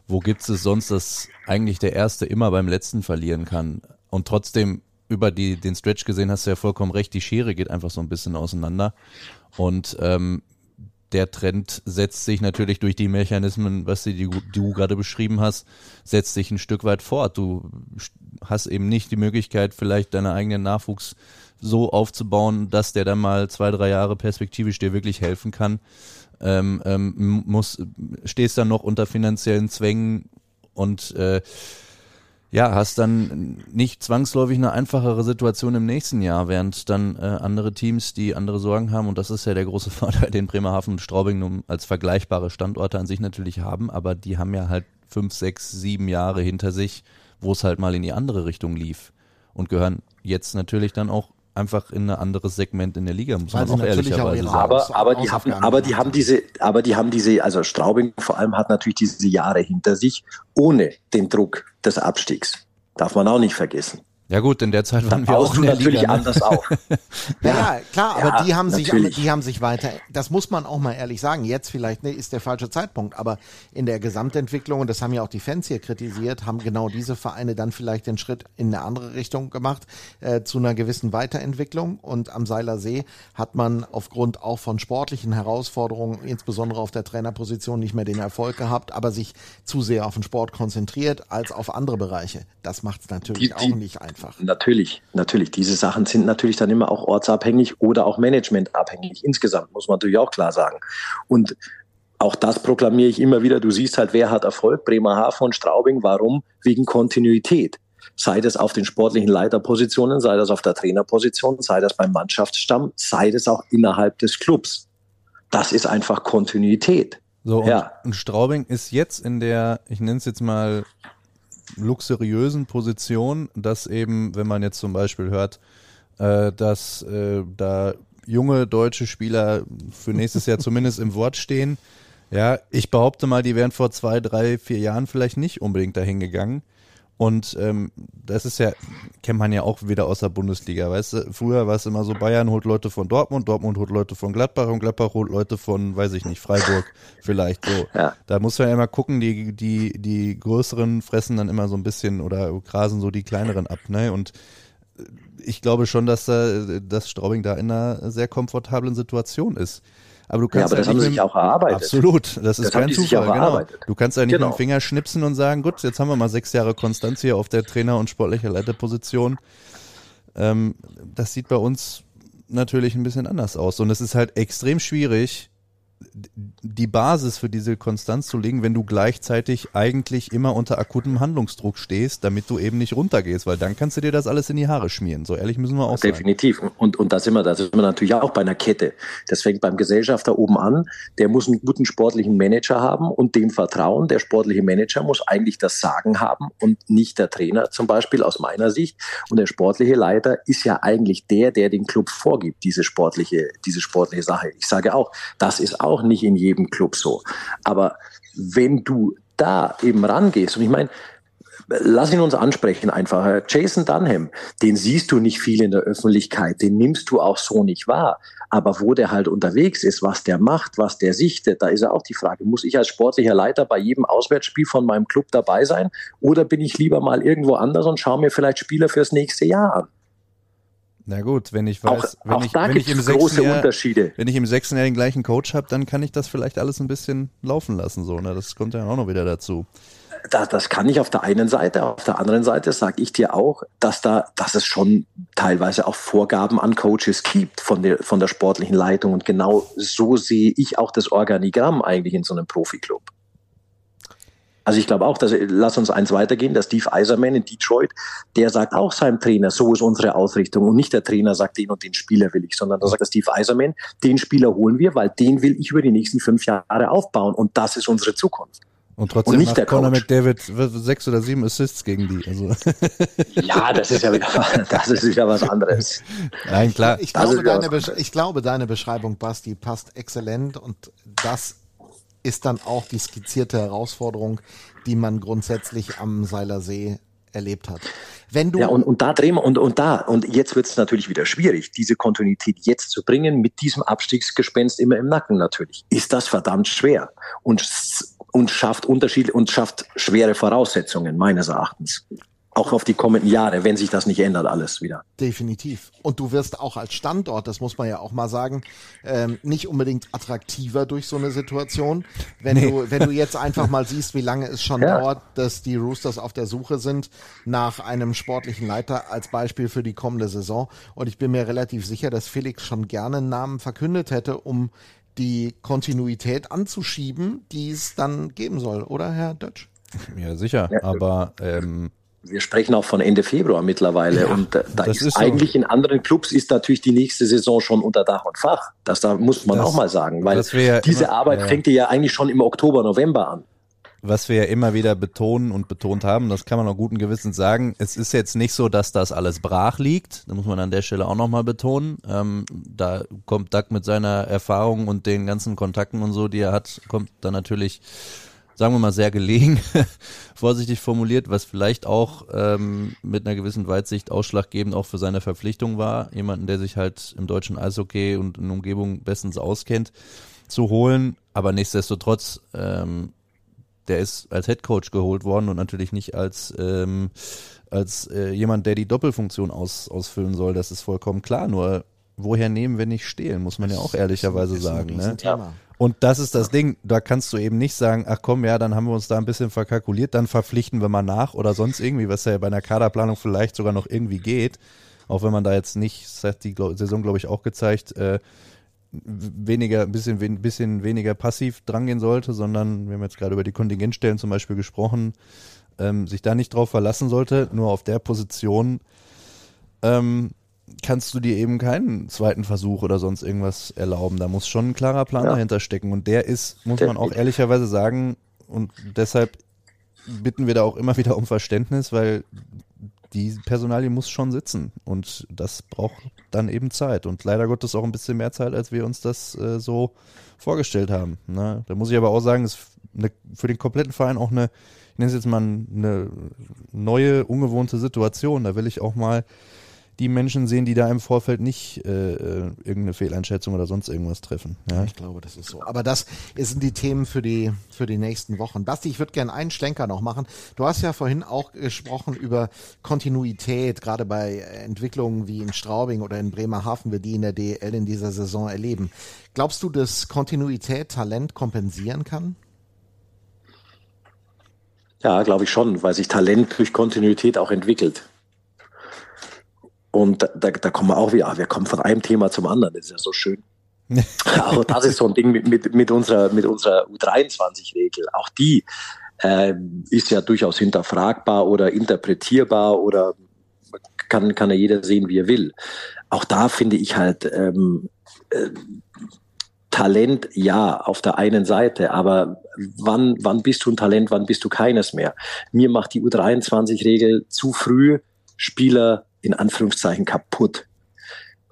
S1: wo gibt es sonst, dass eigentlich der Erste immer beim Letzten verlieren kann und trotzdem über die, den Stretch gesehen hast du ja vollkommen recht, die Schere geht einfach so ein bisschen auseinander und ähm, der Trend setzt sich natürlich durch die Mechanismen, was du, die, du gerade beschrieben hast, setzt sich ein Stück weit fort. Du hast eben nicht die Möglichkeit, vielleicht deinen eigenen Nachwuchs so aufzubauen, dass der dann mal zwei, drei Jahre perspektivisch dir wirklich helfen kann. Ähm, ähm, muss, stehst dann noch unter finanziellen Zwängen und äh, ja, hast dann nicht zwangsläufig eine einfachere Situation im nächsten Jahr, während dann äh, andere Teams, die andere Sorgen haben, und das ist ja der große Vorteil, den Bremerhaven und Straubing nun als vergleichbare Standorte an sich natürlich haben, aber die haben ja halt fünf, sechs, sieben Jahre hinter sich, wo es halt mal in die andere Richtung lief und gehören jetzt natürlich dann auch einfach in ein anderes Segment in der Liga, muss
S2: Weil
S1: man auch ehrlicherweise sagen.
S5: Aber, aber, die haben, aber die haben. diese, aber die haben diese, also Straubing vor allem hat natürlich diese Jahre hinter sich, ohne den Druck des Abstiegs. Darf man auch nicht vergessen.
S1: Ja gut, in der Zeit waren wir auch in der
S5: natürlich
S1: Liga. Ne?
S5: anders auf.
S2: Ja, ja, klar, aber
S5: Ja,
S2: die haben sich,
S5: natürlich.
S2: die haben sich weiter, das muss man auch mal ehrlich sagen. Jetzt vielleicht ne, ist der falsche Zeitpunkt, aber in der Gesamtentwicklung, und das haben ja auch die Fans hier kritisiert, haben genau diese Vereine dann vielleicht den Schritt in eine andere Richtung gemacht, äh, zu einer gewissen Weiterentwicklung. Und am Seiler See hat man aufgrund auch von sportlichen Herausforderungen, insbesondere auf der Trainerposition, nicht mehr den Erfolg gehabt, aber sich zu sehr auf den Sport konzentriert als auf andere Bereiche. Das macht es natürlich
S5: Die- die-
S2: auch nicht einfach.
S5: Natürlich, natürlich. Diese Sachen sind natürlich dann immer auch ortsabhängig oder auch managementabhängig. Insgesamt muss man natürlich auch klar sagen. Und auch das proklamiere ich immer wieder. Du siehst halt, wer hat Erfolg? Bremerhaven und Straubing. Warum? Wegen Kontinuität. Sei das auf den sportlichen Leiterpositionen, sei das auf der Trainerposition, sei das beim Mannschaftsstamm, sei das auch innerhalb des Clubs. Das ist einfach Kontinuität.
S1: So, und,
S5: Ja.
S1: und Straubing ist jetzt in der, ich nenne es jetzt mal luxuriösen Position, dass eben, wenn man jetzt zum Beispiel hört, äh, dass äh, da junge deutsche Spieler für nächstes Jahr zumindest im Wort stehen. Ja, ich behaupte mal, die wären vor zwei, drei, vier Jahren vielleicht nicht unbedingt dahin gegangen. Und ähm, das ist ja, kennt man ja auch wieder aus der Bundesliga, weißt du, früher war es immer so, Bayern holt Leute von Dortmund, Dortmund holt Leute von Gladbach und Gladbach holt Leute von, weiß ich nicht, Freiburg vielleicht so.
S5: Ja.
S1: Da muss man ja immer gucken, die, die, die größeren fressen dann immer so ein bisschen oder grasen so die kleineren ab, ne? Und ich glaube schon, dass, da, dass Straubing da in einer sehr komfortablen Situation ist. Aber du
S5: Ja,
S1: kannst
S5: aber das
S1: ja
S5: haben sie
S1: mit
S5: sich auch erarbeitet.
S1: Absolut, das ist
S5: Das
S1: kein Zufall, genau. Du kannst ja nicht mit
S5: Genau.
S1: dem Finger schnipsen und sagen, gut, jetzt haben wir mal sechs Jahre Konstanz hier auf der Trainer- und sportlicher Leiterposition. Ähm, das sieht bei uns natürlich ein bisschen anders aus. Und es ist halt extrem schwierig, die Basis für diese Konstanz zu legen, wenn du gleichzeitig eigentlich immer unter akutem Handlungsdruck stehst, damit du eben nicht runtergehst, weil dann kannst du dir das alles in die Haare schmieren. So ehrlich müssen wir auch sein.
S5: Definitiv. Und, und da sind wir, da sind wir natürlich auch bei einer Kette. Das fängt beim Gesellschafter oben an. Der muss einen guten sportlichen Manager haben und dem vertrauen. Der sportliche Manager muss eigentlich das Sagen haben und nicht der Trainer zum Beispiel aus meiner Sicht. Und der sportliche Leiter ist ja eigentlich der, der den Club vorgibt, diese sportliche, diese sportliche Sache. Ich sage auch, das ist auch nicht in jedem Club so. Aber wenn du da eben rangehst, und ich meine, lass ihn uns ansprechen einfach. Jason Dunham, den siehst du nicht viel in der Öffentlichkeit, den nimmst du auch so nicht wahr. Aber wo der halt unterwegs ist, was der macht, was der sichtet, da ist ja auch die Frage, muss ich als sportlicher Leiter bei jedem Auswärtsspiel von meinem Club dabei sein oder bin ich lieber mal irgendwo anders und schaue mir vielleicht Spieler fürs nächste Jahr an?
S1: Na gut, wenn ich weiß,
S5: Auch-
S1: wenn,
S5: auch
S1: ich, wenn, ich im
S5: große
S1: sechsten Jahr,
S5: Unterschiede.
S1: wenn ich im sechsten Jahr den gleichen Coach habe, dann kann ich das vielleicht alles ein bisschen laufen lassen. So, ne? Das kommt ja auch noch wieder dazu.
S5: das, das kann ich auf der einen Seite, auf der anderen Seite sage ich dir auch, dass da, dass es schon teilweise auch Vorgaben an Coaches gibt von der, von der sportlichen Leitung und genau so sehe ich auch das Organigramm eigentlich in so einem Profiklub. Also ich glaube auch, dass, lass uns eins weitergehen, der Steve Eiserman in Detroit, der sagt auch seinem Trainer, so ist unsere Ausrichtung und nicht der Trainer sagt, den und den Spieler will ich, sondern da sagt der Steve Eiserman, den Spieler holen wir, weil den will ich über die nächsten fünf Jahre aufbauen und das ist unsere Zukunft.
S1: Und trotzdem
S5: Und nicht
S1: macht
S5: der
S1: Conor. McDavid sechs oder sieben Assists gegen die. Also,
S5: Ja, das ist ja wieder, das ist wieder was anderes.
S1: nein, klar.
S2: Ich
S5: Das
S2: glaube, deine ich glaube, deine Beschreibung, Basti, passt exzellent und das ist dann auch die skizzierte Herausforderung, die man grundsätzlich am Seiler See erlebt hat. Wenn du
S5: Ja, und, und da drehen wir, und, und da, und jetzt wird es natürlich wieder schwierig, diese Kontinuität jetzt zu bringen, mit diesem Abstiegsgespenst immer im Nacken natürlich. Ist das verdammt schwer und, und schafft Unterschiede und schafft schwere Voraussetzungen, meines Erachtens. Auch auf die kommenden Jahre, wenn sich das nicht ändert, alles wieder.
S2: Definitiv. Und du wirst auch als Standort, das muss man ja auch mal sagen, ähm, nicht unbedingt attraktiver durch so eine Situation. Wenn du, wenn du jetzt einfach mal siehst, wie lange es schon
S5: Ja.
S2: dauert, dass die Roosters auf der Suche sind nach einem sportlichen Leiter als Beispiel für die kommende Saison. Und ich bin mir relativ sicher, dass Felix schon gerne einen Namen verkündet hätte, um die Kontinuität anzuschieben, die es dann geben soll, oder Herr Dötsch?
S1: Ja, sicher.
S5: Ja.
S1: Aber ähm,
S5: Wir sprechen auch von Ende Februar mittlerweile und äh, da
S1: das
S5: ist,
S1: ist so.
S5: eigentlich in anderen Clubs ist natürlich die nächste Saison schon unter Dach und Fach. Das da muss man
S1: Das-
S5: auch mal sagen, weil
S1: ja
S5: diese
S1: immer-
S5: Arbeit
S1: ja.
S5: fängt ja eigentlich schon im Oktober, November an.
S1: was wir ja immer wieder betonen und betont haben, das kann man auch guten Gewissens sagen, es ist jetzt nicht so, dass das alles brach liegt. Da muss man an der Stelle auch nochmal betonen. Ähm, da kommt Doug mit seiner Erfahrung und den ganzen Kontakten und so, die er hat, kommt da natürlich, sagen wir mal, sehr gelegen, vorsichtig formuliert, was vielleicht auch ähm, mit einer gewissen Weitsicht ausschlaggebend auch für seine Verpflichtung war. Jemanden, der sich halt im deutschen Eishockey und in Umgebung bestens auskennt, zu holen. Aber nichtsdestotrotz, ähm, der ist als Head Coach geholt worden und natürlich nicht als ähm, als äh, jemand, der die Doppelfunktion aus, ausfüllen soll. Das ist vollkommen klar. Nur woher nehmen, wenn nicht stehlen, muss man ja auch ehrlicherweise
S2: Ist ein
S1: sagen. Ne?
S2: Riesenthema.
S1: Und das ist das Ding. Da kannst du eben nicht sagen, ach komm, ja, dann haben wir uns da ein bisschen verkalkuliert, dann verpflichten wir mal nach oder sonst irgendwie, was ja bei einer Kaderplanung vielleicht sogar noch irgendwie geht. Auch wenn man da jetzt nicht, das hat die Saison, glaube ich, auch gezeigt, äh, weniger, ein bisschen, wen- bisschen weniger passiv drangehen sollte, sondern wir haben jetzt gerade über die Kontingentstellen zum Beispiel gesprochen, ähm, sich da nicht drauf verlassen sollte, nur auf der Position ähm, kannst du dir eben keinen zweiten Versuch oder sonst irgendwas erlauben. Da muss schon ein klarer Plan
S5: Ja.
S1: dahinter stecken. Und der ist, muss man auch ehrlicherweise sagen, und deshalb bitten wir da auch immer wieder um Verständnis, weil die Personalie muss schon sitzen und das braucht dann eben Zeit und leider Gottes auch ein bisschen mehr Zeit, als wir uns das äh, so vorgestellt haben. Ne? Da muss ich aber auch sagen, ist eine, für den kompletten Verein auch eine, ich nenne es jetzt mal eine neue, ungewohnte Situation. Da will ich auch mal die Menschen sehen, die da im Vorfeld nicht äh, äh, irgendeine Fehleinschätzung oder sonst irgendwas treffen. Ja?
S2: Ich glaube, das ist so. Aber das sind die Themen für die, für die nächsten Wochen. Basti, ich würde gerne einen Schlenker noch machen. Du hast ja vorhin auch gesprochen über Kontinuität, gerade bei Entwicklungen wie in Straubing oder in Bremerhaven, wir die in der DL in dieser Saison erleben. Glaubst du, dass Kontinuität Talent kompensieren kann?
S5: Ja, glaube ich schon, weil sich Talent durch Kontinuität auch entwickelt. Und da, da, da kommen wir auch wieder, ah, wir kommen von einem Thema zum anderen, das ist ja so schön. auch das ist so ein Ding mit, mit, mit unserer, mit unserer U23-Regel. Auch die äh, ist ja durchaus hinterfragbar oder interpretierbar oder kann, kann ja jeder sehen, wie er will. Auch da finde ich halt ähm, äh, Talent, ja, auf der einen Seite, aber wann, wann bist du ein Talent, wann bist du keines mehr? Mir macht die U23-Regel zu früh Spieler in Anführungszeichen kaputt.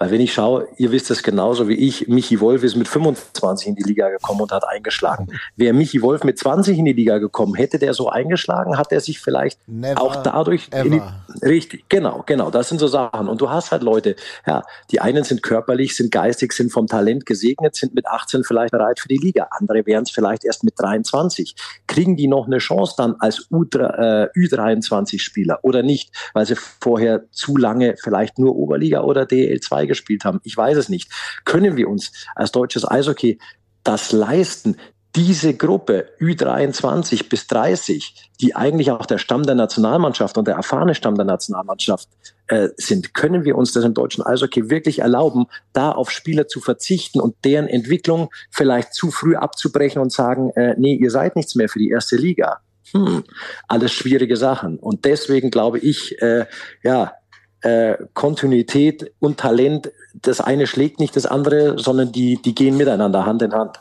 S5: Weil wenn ich schaue, ihr wisst es genauso wie ich, Michi Wolf ist mit 25 in die Liga gekommen und hat eingeschlagen. Wäre Michi Wolf mit 20 in die Liga gekommen, hätte der so eingeschlagen, hat er sich vielleicht
S2: Never
S5: auch dadurch die, richtig, genau, genau, das sind so Sachen. Und du hast halt Leute, ja, die einen sind körperlich, sind geistig, sind vom Talent gesegnet, sind mit 18 vielleicht bereit für die Liga. Andere wären es vielleicht erst mit 23. Kriegen die noch eine Chance dann als U3, äh, Ü23-Spieler oder nicht, weil sie vorher zu lange vielleicht nur Oberliga oder DL2 gespielt haben? Ich weiß es nicht. Können wir uns als deutsches Eishockey das leisten, diese Gruppe Ü23 bis 30, die eigentlich auch der Stamm der Nationalmannschaft und der erfahrene Stamm der Nationalmannschaft äh, sind, können wir uns das im deutschen Eishockey wirklich erlauben, da auf Spieler zu verzichten und deren Entwicklung vielleicht zu früh abzubrechen und sagen, äh, nee, ihr seid nichts mehr für die erste Liga. Hm, alles schwierige Sachen. Und deswegen glaube ich, äh, ja, äh, Kontinuität und Talent, das eine schlägt nicht das andere, sondern die, die gehen miteinander Hand in Hand.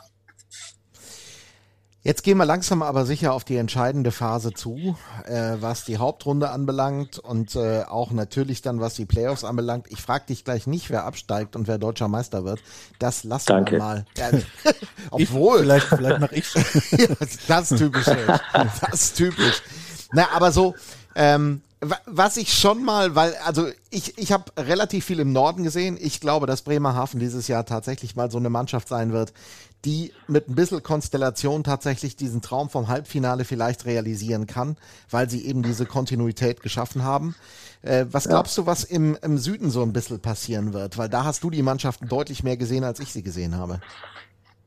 S2: Jetzt gehen wir langsam aber sicher auf die entscheidende Phase zu, äh, was die Hauptrunde anbelangt und äh, auch natürlich dann, was die Playoffs anbelangt. Ich frage dich gleich nicht, wer absteigt und wer deutscher Meister wird. Das lassen
S5: Danke.
S2: wir mal. Ja, obwohl.
S1: Vielleicht, vielleicht mache ich
S2: Ja, das ist typisch. Das ist typisch. Na, aber so, ähm, was ich schon mal, weil, also ich, ich habe relativ viel im Norden gesehen. Ich glaube, dass Bremerhaven dieses Jahr tatsächlich mal so eine Mannschaft sein wird, die mit ein bisschen Konstellation tatsächlich diesen Traum vom Halbfinale vielleicht realisieren kann, weil sie eben diese Kontinuität geschaffen haben. Äh, was glaubst du, was im, im Süden so ein bisschen passieren wird? Weil da hast du die Mannschaften deutlich mehr gesehen, als ich sie gesehen habe.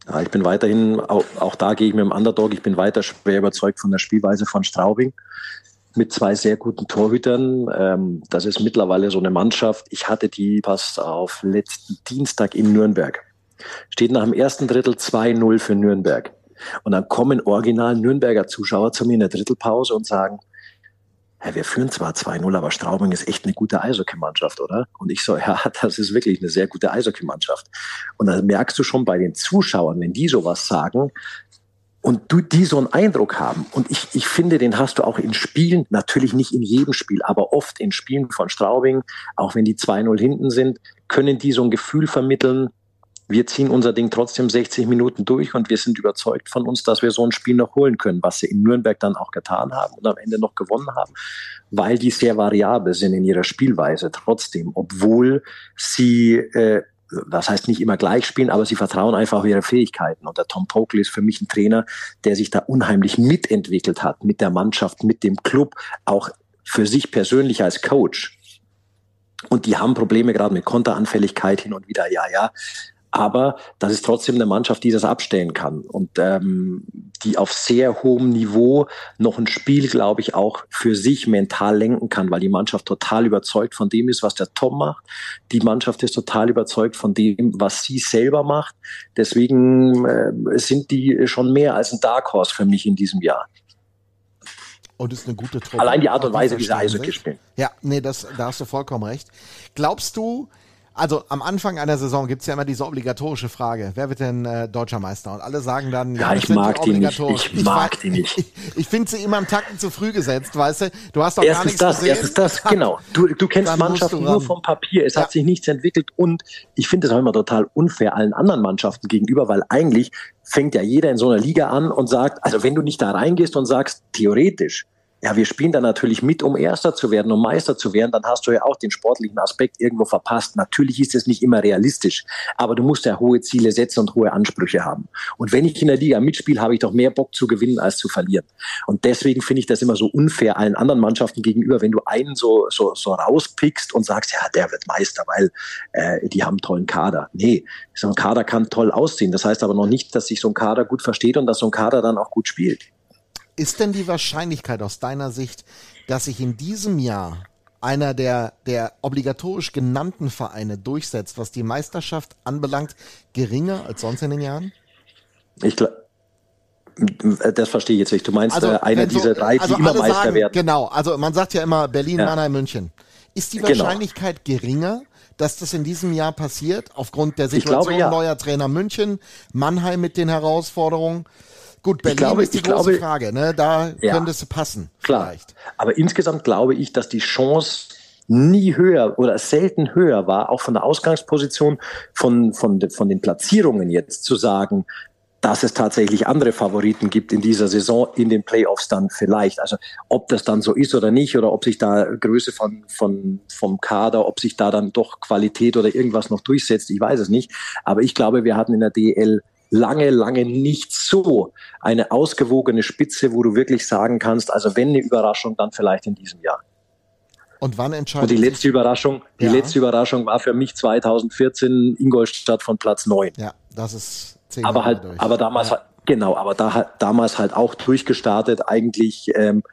S5: Ja, ich bin weiterhin, auch, auch da gehe ich mit dem Underdog, ich bin weiter schwer überzeugt von der Spielweise von Straubing mit zwei sehr guten Torhütern. Ähm, das ist mittlerweile so eine Mannschaft. Ich hatte die, passt auf, letzten Dienstag in Nürnberg. Steht nach dem ersten Drittel 2-0 für Nürnberg. Und dann kommen original Nürnberger Zuschauer zu mir in der Drittelpause und sagen, ja, wir führen zwar 2-0, aber Straubing ist echt eine gute Eishockeymannschaft, oder? Und ich so, ja, das ist wirklich eine sehr gute Eishockeymannschaft. Und dann merkst du schon bei den Zuschauern, wenn die sowas sagen, und du, die so einen Eindruck haben. Und ich, ich finde, den hast du auch in Spielen, natürlich nicht in jedem Spiel, aber oft in Spielen von Straubing, auch wenn die 2-0 hinten sind, können die so ein Gefühl vermitteln, wir ziehen unser Ding trotzdem 60 Minuten durch und wir sind überzeugt von uns, dass wir so ein Spiel noch holen können, was sie in Nürnberg dann auch getan haben und am Ende noch gewonnen haben, weil die sehr variabel sind in ihrer Spielweise trotzdem, obwohl sie, äh, das heißt nicht immer gleich spielen, aber sie vertrauen einfach auf ihre Fähigkeiten. Und der Tom Pokel ist für mich ein Trainer, der sich da unheimlich mitentwickelt hat, mit der Mannschaft, mit dem Club, auch für sich persönlich als Coach. Und die haben Probleme gerade mit Konteranfälligkeit hin und wieder, ja, ja. Aber das ist trotzdem eine Mannschaft, die das abstellen kann und ähm, die auf sehr hohem Niveau noch ein Spiel, glaube ich, auch für sich mental lenken kann, weil die Mannschaft total überzeugt von dem ist, was der Tom macht. Die Mannschaft ist total überzeugt von dem, was sie selber macht. Deswegen äh, sind die schon mehr als ein Dark Horse für mich in diesem Jahr.
S2: Und ist eine gute Truppe.
S5: Allein die Art und Weise, wie sie Eishockey spielen.
S2: Ja, nee, das, da hast du vollkommen recht. Glaubst du, also am Anfang einer Saison gibt's ja immer diese obligatorische Frage, wer wird denn äh, deutscher Meister? Und alle sagen dann, ja,
S5: Ja,
S2: das
S5: ich mag die nicht. Ich mag
S2: weiß-
S5: die nicht.
S2: Ich, ich finde sie immer im Takten zu früh gesetzt, weißt du? Du hast doch gar
S5: Erstens
S2: nichts
S5: das,
S2: gesehen.
S5: erstens das, genau. Du, du kennst Mannschaften
S2: du
S5: nur vom Papier. Es
S2: Ja.
S5: hat sich nichts entwickelt und ich finde es auch immer total unfair allen anderen Mannschaften gegenüber, weil eigentlich fängt ja jeder in so einer Liga an und sagt, also wenn du nicht da reingehst und sagst, theoretisch, ja, wir spielen da natürlich mit, um Erster zu werden, um Meister zu werden, dann hast du ja auch den sportlichen Aspekt irgendwo verpasst. Natürlich ist es nicht immer realistisch, aber du musst ja hohe Ziele setzen und hohe Ansprüche haben. Und wenn ich in der Liga mitspiele, habe ich doch mehr Bock zu gewinnen als zu verlieren. Und deswegen finde ich das immer so unfair allen anderen Mannschaften gegenüber, wenn du einen so, so, so rauspickst und sagst, ja, der wird Meister, weil äh, die haben einen tollen Kader. Nee, so ein Kader kann toll aussehen. Das heißt aber noch nicht, dass sich so ein Kader gut versteht und dass so ein Kader dann auch gut spielt.
S2: Ist denn die Wahrscheinlichkeit aus deiner Sicht, dass sich in diesem Jahr einer der, der obligatorisch genannten Vereine durchsetzt, was die Meisterschaft anbelangt, geringer als sonst in den Jahren?
S5: Ich glaube, das verstehe ich jetzt nicht. Du meinst äh, einer
S2: Also, wenn so-
S5: dieser drei, die
S2: also
S5: immer
S2: alle
S5: Meister
S2: sagen,
S5: werden.
S2: Genau, also man sagt ja immer Berlin,
S5: Ja.
S2: Mannheim, München. Ist die
S5: Genau.
S2: Wahrscheinlichkeit geringer, dass das in diesem Jahr passiert, aufgrund der Situation
S5: glaube, ja.
S2: neuer Trainer München, Mannheim mit den Herausforderungen? Gut, Berlin
S5: glaube-
S2: ist die
S5: ich
S2: große
S5: glaube-
S2: Frage, ne? Da
S5: Ja.
S2: könnte es passen,
S5: Klar.
S2: vielleicht.
S5: Aber insgesamt glaube ich, dass die Chance nie höher oder selten höher war, auch von der Ausgangsposition, von, von, von den Platzierungen jetzt zu sagen, dass es tatsächlich andere Favoriten gibt in dieser Saison, in den Playoffs dann vielleicht. Also ob das dann so ist oder nicht, oder ob sich da Größe von, von, vom Kader, ob sich da dann doch Qualität oder irgendwas noch durchsetzt, ich weiß es nicht. Aber ich glaube, wir hatten in der DL lange, lange nicht so eine ausgewogene Spitze, wo du wirklich sagen kannst, also wenn eine Überraschung, dann vielleicht in diesem Jahr.
S2: Und wann entscheidet
S5: Und die letzte Überraschung, die
S2: Ja.
S5: letzte Überraschung war für mich 2014 Ingolstadt von Platz 9.
S2: Ja, das ist zehn
S5: aber
S2: Jahre
S5: halt,
S2: durch.
S5: aber damals
S2: ja.
S5: halt, genau, aber da damals halt auch durchgestartet, eigentlich ähm,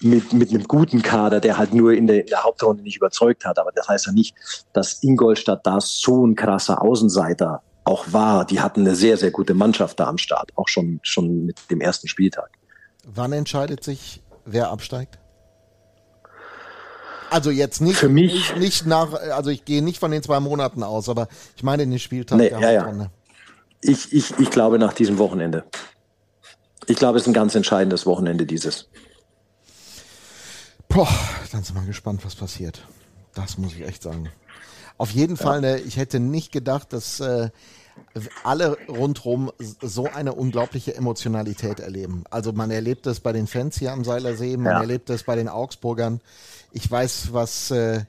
S5: mit, mit einem guten Kader, der halt nur in der, in der Hauptrunde nicht überzeugt hat. Aber das heißt ja nicht, dass Ingolstadt da so ein krasser Außenseiter auch war. Die hatten eine sehr, sehr gute Mannschaft da am Start, auch schon, schon mit dem ersten Spieltag.
S2: Wann entscheidet sich, wer absteigt? Also jetzt nicht,
S5: Für mich-
S2: nicht, nicht nach, also ich gehe nicht von den zwei Monaten aus, aber ich meine den Spieltag
S5: Nee, ja, ja. Ich, ich, ich glaube nach diesem Wochenende. Ich glaube, es ist ein ganz entscheidendes Wochenende dieses.
S2: Boah, dann sind wir gespannt, was passiert. Das muss ich echt sagen. Auf jeden Fall, ne, ich hätte nicht gedacht, dass äh, alle rundherum so eine unglaubliche Emotionalität erleben. Also man erlebt es bei den Fans hier am Seilersee, man
S5: Ja.
S2: erlebt es bei den Augsburgern. Ich weiß, was äh,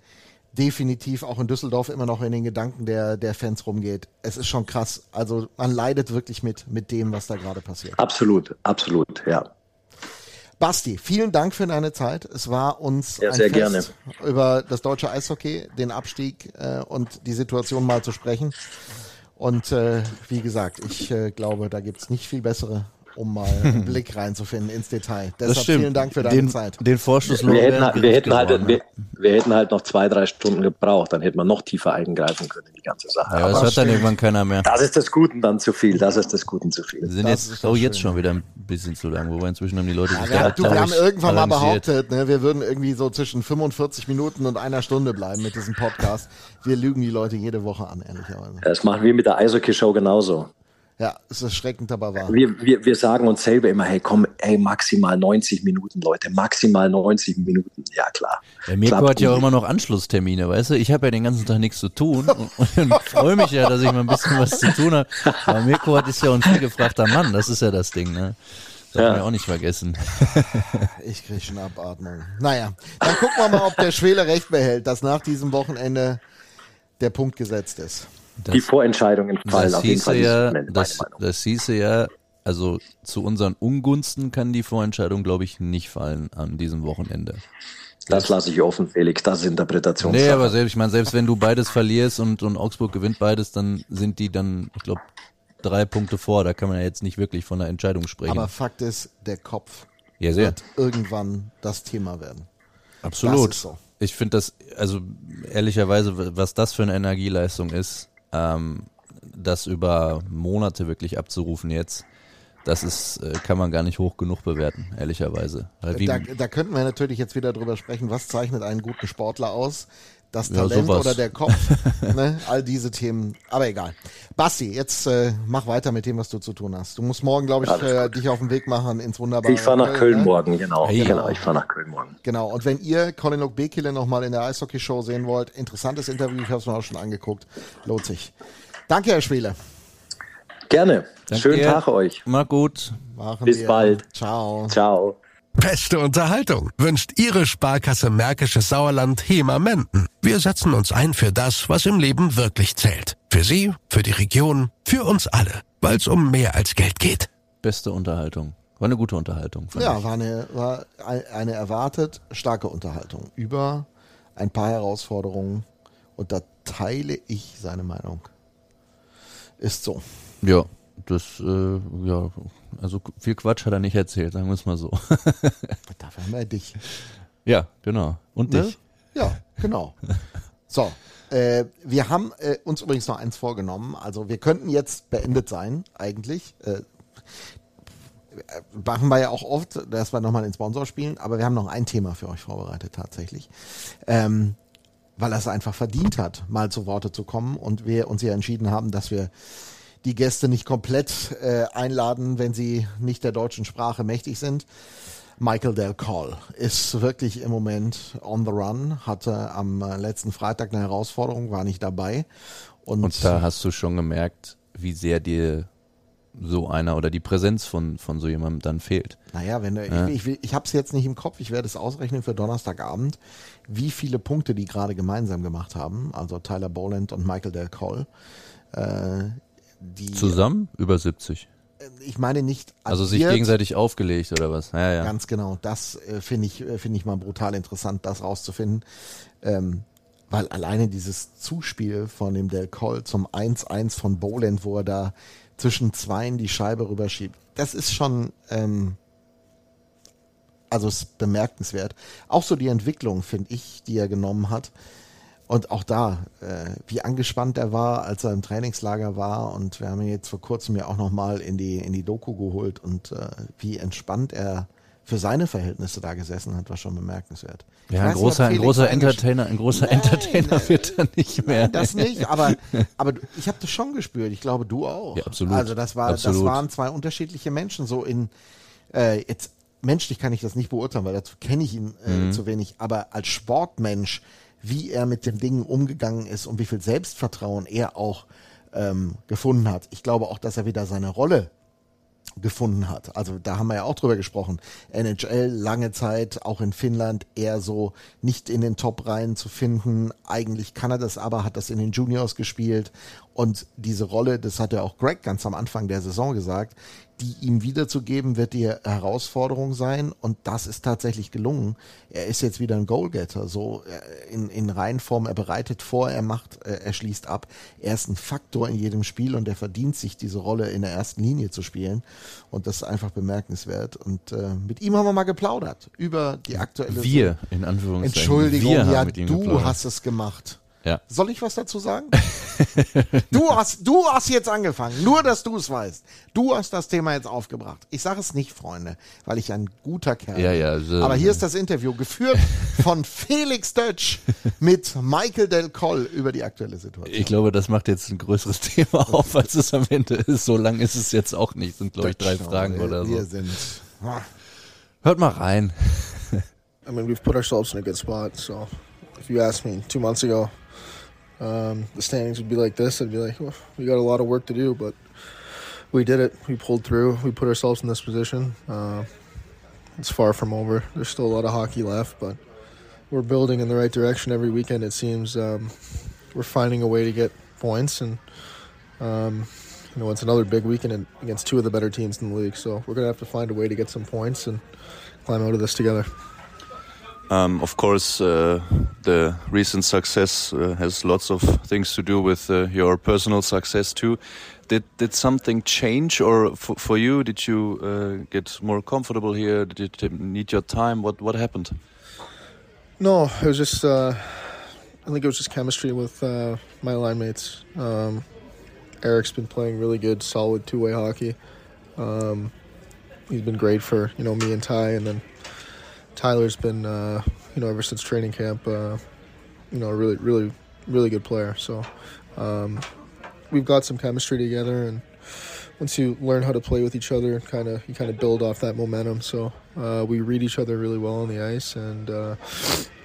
S2: definitiv auch in Düsseldorf immer noch in den Gedanken der, der Fans rumgeht. Es ist schon krass. Also man leidet wirklich mit, mit dem, was da gerade passiert.
S5: Absolut, absolut, ja.
S2: Basti, vielen Dank für deine Zeit. Es war uns
S5: Ja,
S2: ein
S5: sehr
S2: Fest, über das deutsche Eishockey, den Abstieg äh, und die Situation mal zu sprechen. Und äh, wie gesagt, ich äh, glaube, da gibt's nicht viel bessere, um mal einen Blick reinzufinden ins Detail.
S1: Das
S2: Deshalb
S1: stimmt.
S2: vielen Dank für deine
S1: den,
S2: Zeit.
S1: Den Vorschuss
S5: Wir hätten, wir, hätten halt,
S1: ne?
S5: wir, wir hätten halt noch zwei, drei Stunden gebraucht, dann hätte man noch tiefer eingreifen können in die ganze Sache.
S1: Ja, das
S5: Aber
S1: hört dann irgendwann keiner mehr.
S5: das ist des Guten dann zu viel, das ist des Guten zu
S1: Wir
S5: viel.
S1: sind
S2: Das
S1: jetzt auch jetzt
S2: schön.
S1: schon wieder ein bisschen zu lang, wobei inzwischen haben die Leute sich
S2: Ja, wir, du, wir haben irgendwann mal behauptet, ne, wir würden irgendwie so zwischen 45 Minuten und einer Stunde bleiben mit diesem Podcast. Wir lügen die Leute jede Woche an, ehrlicherweise.
S5: Das machen wir mit der Eishockey-Show genauso.
S2: Ja, es ist erschreckend, aber wahr.
S5: Wir, wir, wir sagen uns selber immer, hey komm, ey, maximal 90 Minuten, Leute, maximal 90 Minuten. Ja, klar.
S1: Ja, Mirko
S5: Klappt
S1: hat ja auch immer noch Anschlusstermine, weißt du? Ich habe ja den ganzen Tag nichts zu tun und, und freue mich ja, dass ich mal ein bisschen was zu tun habe. Aber Mirko hat ist ja auch ein viel gefragter Mann, das ist ja das Ding, ne? Darf
S5: Ja.
S1: man ja auch nicht vergessen.
S2: Ich kriege schon Abatmung. Naja, dann gucken wir mal, ob der Schwele recht behält, dass nach diesem Wochenende der Punkt gesetzt ist.
S1: Das,
S5: Die Vorentscheidungen fallen
S1: das
S5: auf jeden
S1: hieße
S5: Fall
S1: ja,
S5: Wochenende,
S1: das, das hieße ja, also zu unseren Ungunsten kann die Vorentscheidung, glaube ich, nicht fallen an diesem Wochenende.
S5: Das lasse ich offen, Felix, das ist Interpretationssache.
S1: Nee, aber selbst, ich meine, selbst wenn du beides verlierst und, und Augsburg gewinnt beides, dann sind die dann, ich glaube, drei Punkte vor. Da kann man ja jetzt nicht wirklich von einer Entscheidung sprechen.
S2: Aber Fakt ist, der Kopf
S1: ja, sehr.
S2: wird irgendwann das Thema werden.
S1: Absolut.
S2: Das ist so.
S1: Ich finde das, also ehrlicherweise, was das für eine Energieleistung ist, ähm, das über Monate wirklich abzurufen jetzt, das ist, äh, kann man gar nicht hoch genug bewerten, ehrlicherweise. Wie,
S2: Da, da könnten wir natürlich jetzt wieder drüber sprechen, was zeichnet einen guten Sportler aus? Das
S1: Ja,
S2: Talent
S1: sowas.
S2: oder der Kopf? ne? All diese Themen. Aber egal. Basti, jetzt äh, mach weiter mit dem, was du zu tun hast. Du musst morgen, glaube ich, äh, dich auf den Weg machen ins wunderbare
S5: Ich fahre nach Köln
S2: ne?
S5: morgen, genau.
S1: Hey.
S5: Genau, ich fahre nach Köln morgen.
S2: Genau, und wenn ihr Colin Bekele nochmal in der Eishockey-Show sehen wollt, interessantes Interview, ich habe es mir auch schon angeguckt, lohnt sich. Danke, Herr Schwele.
S5: Gerne.
S1: Danke
S5: Schönen
S1: dir.
S5: Tag euch.
S1: Mach gut.
S2: Machen
S5: Bis
S2: wir.
S5: bald.
S2: Ciao.
S5: Ciao.
S4: Beste Unterhaltung wünscht Ihre Sparkasse Märkisches Sauerland HEMA Menden. Wir setzen uns ein für das, was im Leben wirklich zählt. Für Sie, für die Region, für uns alle. Weil es um mehr als Geld geht.
S1: Beste Unterhaltung. War eine gute Unterhaltung.
S2: Ja,
S1: ich.
S2: war eine, war ein- eine erwartet starke Unterhaltung über ein paar Herausforderungen und da teile ich seine Meinung. Ist so.
S1: Ja, das, äh, ja, also viel Quatsch hat er nicht erzählt, sagen wir es mal so.
S2: Dafür haben wir dich.
S1: ja, genau. Und
S2: Ne?
S1: dich.
S2: Ja, genau. So, äh, wir haben äh, uns übrigens noch eins vorgenommen. Also wir könnten jetzt beendet sein, eigentlich. Äh, machen wir ja auch oft, dass wir nochmal den Sponsor spielen, aber wir haben noch ein Thema für euch vorbereitet tatsächlich. Ähm, weil er es einfach verdient hat, mal zu Worte zu kommen und wir uns ja entschieden haben, dass wir die Gäste nicht komplett äh, einladen, wenn sie nicht der deutschen Sprache mächtig sind. Michael Del Call ist wirklich im Moment on the run, hatte am äh, letzten Freitag eine Herausforderung, war nicht dabei. Und,
S1: Und da hast du schon gemerkt, wie sehr dir so einer oder die Präsenz von, von so jemandem dann fehlt.
S2: naja, wenn du,
S1: Ja.
S2: ich, ich, ich habe es jetzt nicht im Kopf, ich werde es ausrechnen für Donnerstagabend, wie viele Punkte die gerade gemeinsam gemacht haben, also Tyler Boland und Michael Del Call. Äh, die,
S1: Zusammen über 70.
S2: ich meine nicht
S1: Also sich
S2: addiert,
S1: gegenseitig aufgelegt oder was? Ja, ja.
S2: Ganz genau. Das äh, finde ich, äh, finde ich mal brutal interessant, das rauszufinden. Ähm, weil alleine dieses Zuspiel von dem Del Col zum 1-1 von Boland, wo er da zwischen Zweien die Scheibe rüberschiebt, das ist schon, ähm, also ist bemerkenswert. Auch so die Entwicklung, finde ich, die er genommen hat. Und auch da, äh, wie angespannt er war, als er im Trainingslager war. Und wir haben ihn jetzt vor kurzem ja auch nochmal in die, in die Doku geholt. Und äh, wie entspannt er für seine Verhältnisse da gesessen hat, war schon bemerkenswert.
S1: Ja, ein
S2: nicht,
S1: großer, ein großer Entertainer, ein großer
S2: Nein,
S1: Entertainer wird er nicht mehr.
S2: Das nicht, aber, aber ich habe das schon gespürt. Ich glaube, du auch.
S1: Ja, absolut.
S2: Also das war, das
S1: Absolut.
S2: waren zwei unterschiedliche Menschen. So in äh, jetzt menschlich kann ich das nicht beurteilen, weil dazu kenne ich ihn äh,
S1: Mhm.
S2: zu wenig. Aber als Sportmensch, wie er mit den Dingen umgegangen ist und wie viel Selbstvertrauen er auch ähm, gefunden hat. Ich glaube auch, dass er wieder seine Rolle gefunden hat. Also da haben wir ja auch drüber gesprochen. NHL lange Zeit, auch in Finnland, eher so nicht in den Top-Reihen zu finden. Eigentlich kann er das aber, hat das in den Juniors gespielt. Und diese Rolle, das hat ja auch Greg ganz am Anfang der Saison gesagt, die ihm wiederzugeben, wird die Herausforderung sein. Und das ist tatsächlich gelungen. Er ist jetzt wieder ein Goalgetter, so äh, in, in Reihenform. Er bereitet vor, er macht, äh, er schließt ab. Er ist ein Faktor in jedem Spiel und er verdient sich diese Rolle in der ersten Linie zu spielen. Und das ist einfach bemerkenswert. Und äh, mit ihm haben wir mal geplaudert über die aktuelle
S1: Wir, in Anführungszeichen.
S2: Entschuldigung,
S1: wir
S2: ja, du
S1: geplaudert.
S2: hast es gemacht.
S1: Ja.
S2: Soll ich was dazu sagen? du hast, du hast jetzt angefangen. Nur, dass du es weißt. Du hast das Thema jetzt aufgebracht. Ich sage es nicht, Freunde, weil ich ein guter Kerl
S1: Ja,
S2: bin.
S1: ja, so-
S2: Aber hier ist das Interview geführt von Felix Dötsch mit Michael Del Coll über die aktuelle Situation.
S1: Ich glaube, das macht jetzt ein größeres Thema auf, als es am Ende ist. So lang ist es jetzt auch nicht. Sind, glaube ich, drei Fragen
S2: wir,
S1: oder
S2: Wir
S1: so.
S2: sind.
S1: Hört mal rein.
S6: I mean, we've put ourselves in a good spot. So, if you asked me two months ago, um, the standings would be like this, I'd be like, well, we got a lot of work to do, but we did it. We pulled through. We put ourselves in this position. Uh, it's far from over. There's still a lot of hockey left, but we're building in the right direction every weekend. It seems um, we're finding a way to get points, and um, you know, it's another big weekend against two of the better teams in the league. So we're gonna have to find a way to get some points and climb out of this together.
S7: Um, of course, uh, the recent success uh, has lots of things to do with uh, your personal success too. Did did something change, or for, you, did you uh, get more comfortable here? Did you need your time? What what happened?
S6: No, it was just. Uh, I think it was just chemistry with uh, my line mates. Um, Eric's been playing really good, solid two-way hockey. Um, he's been great for you know me and Ty, and then Tyler's been uh, you know ever since training camp. Uh, you know, a really, really, really good player. So um, we've got some chemistry together, and once you learn how to play with each other, kind of you kind of build off that momentum. So uh, we read each other really well on the ice, and uh,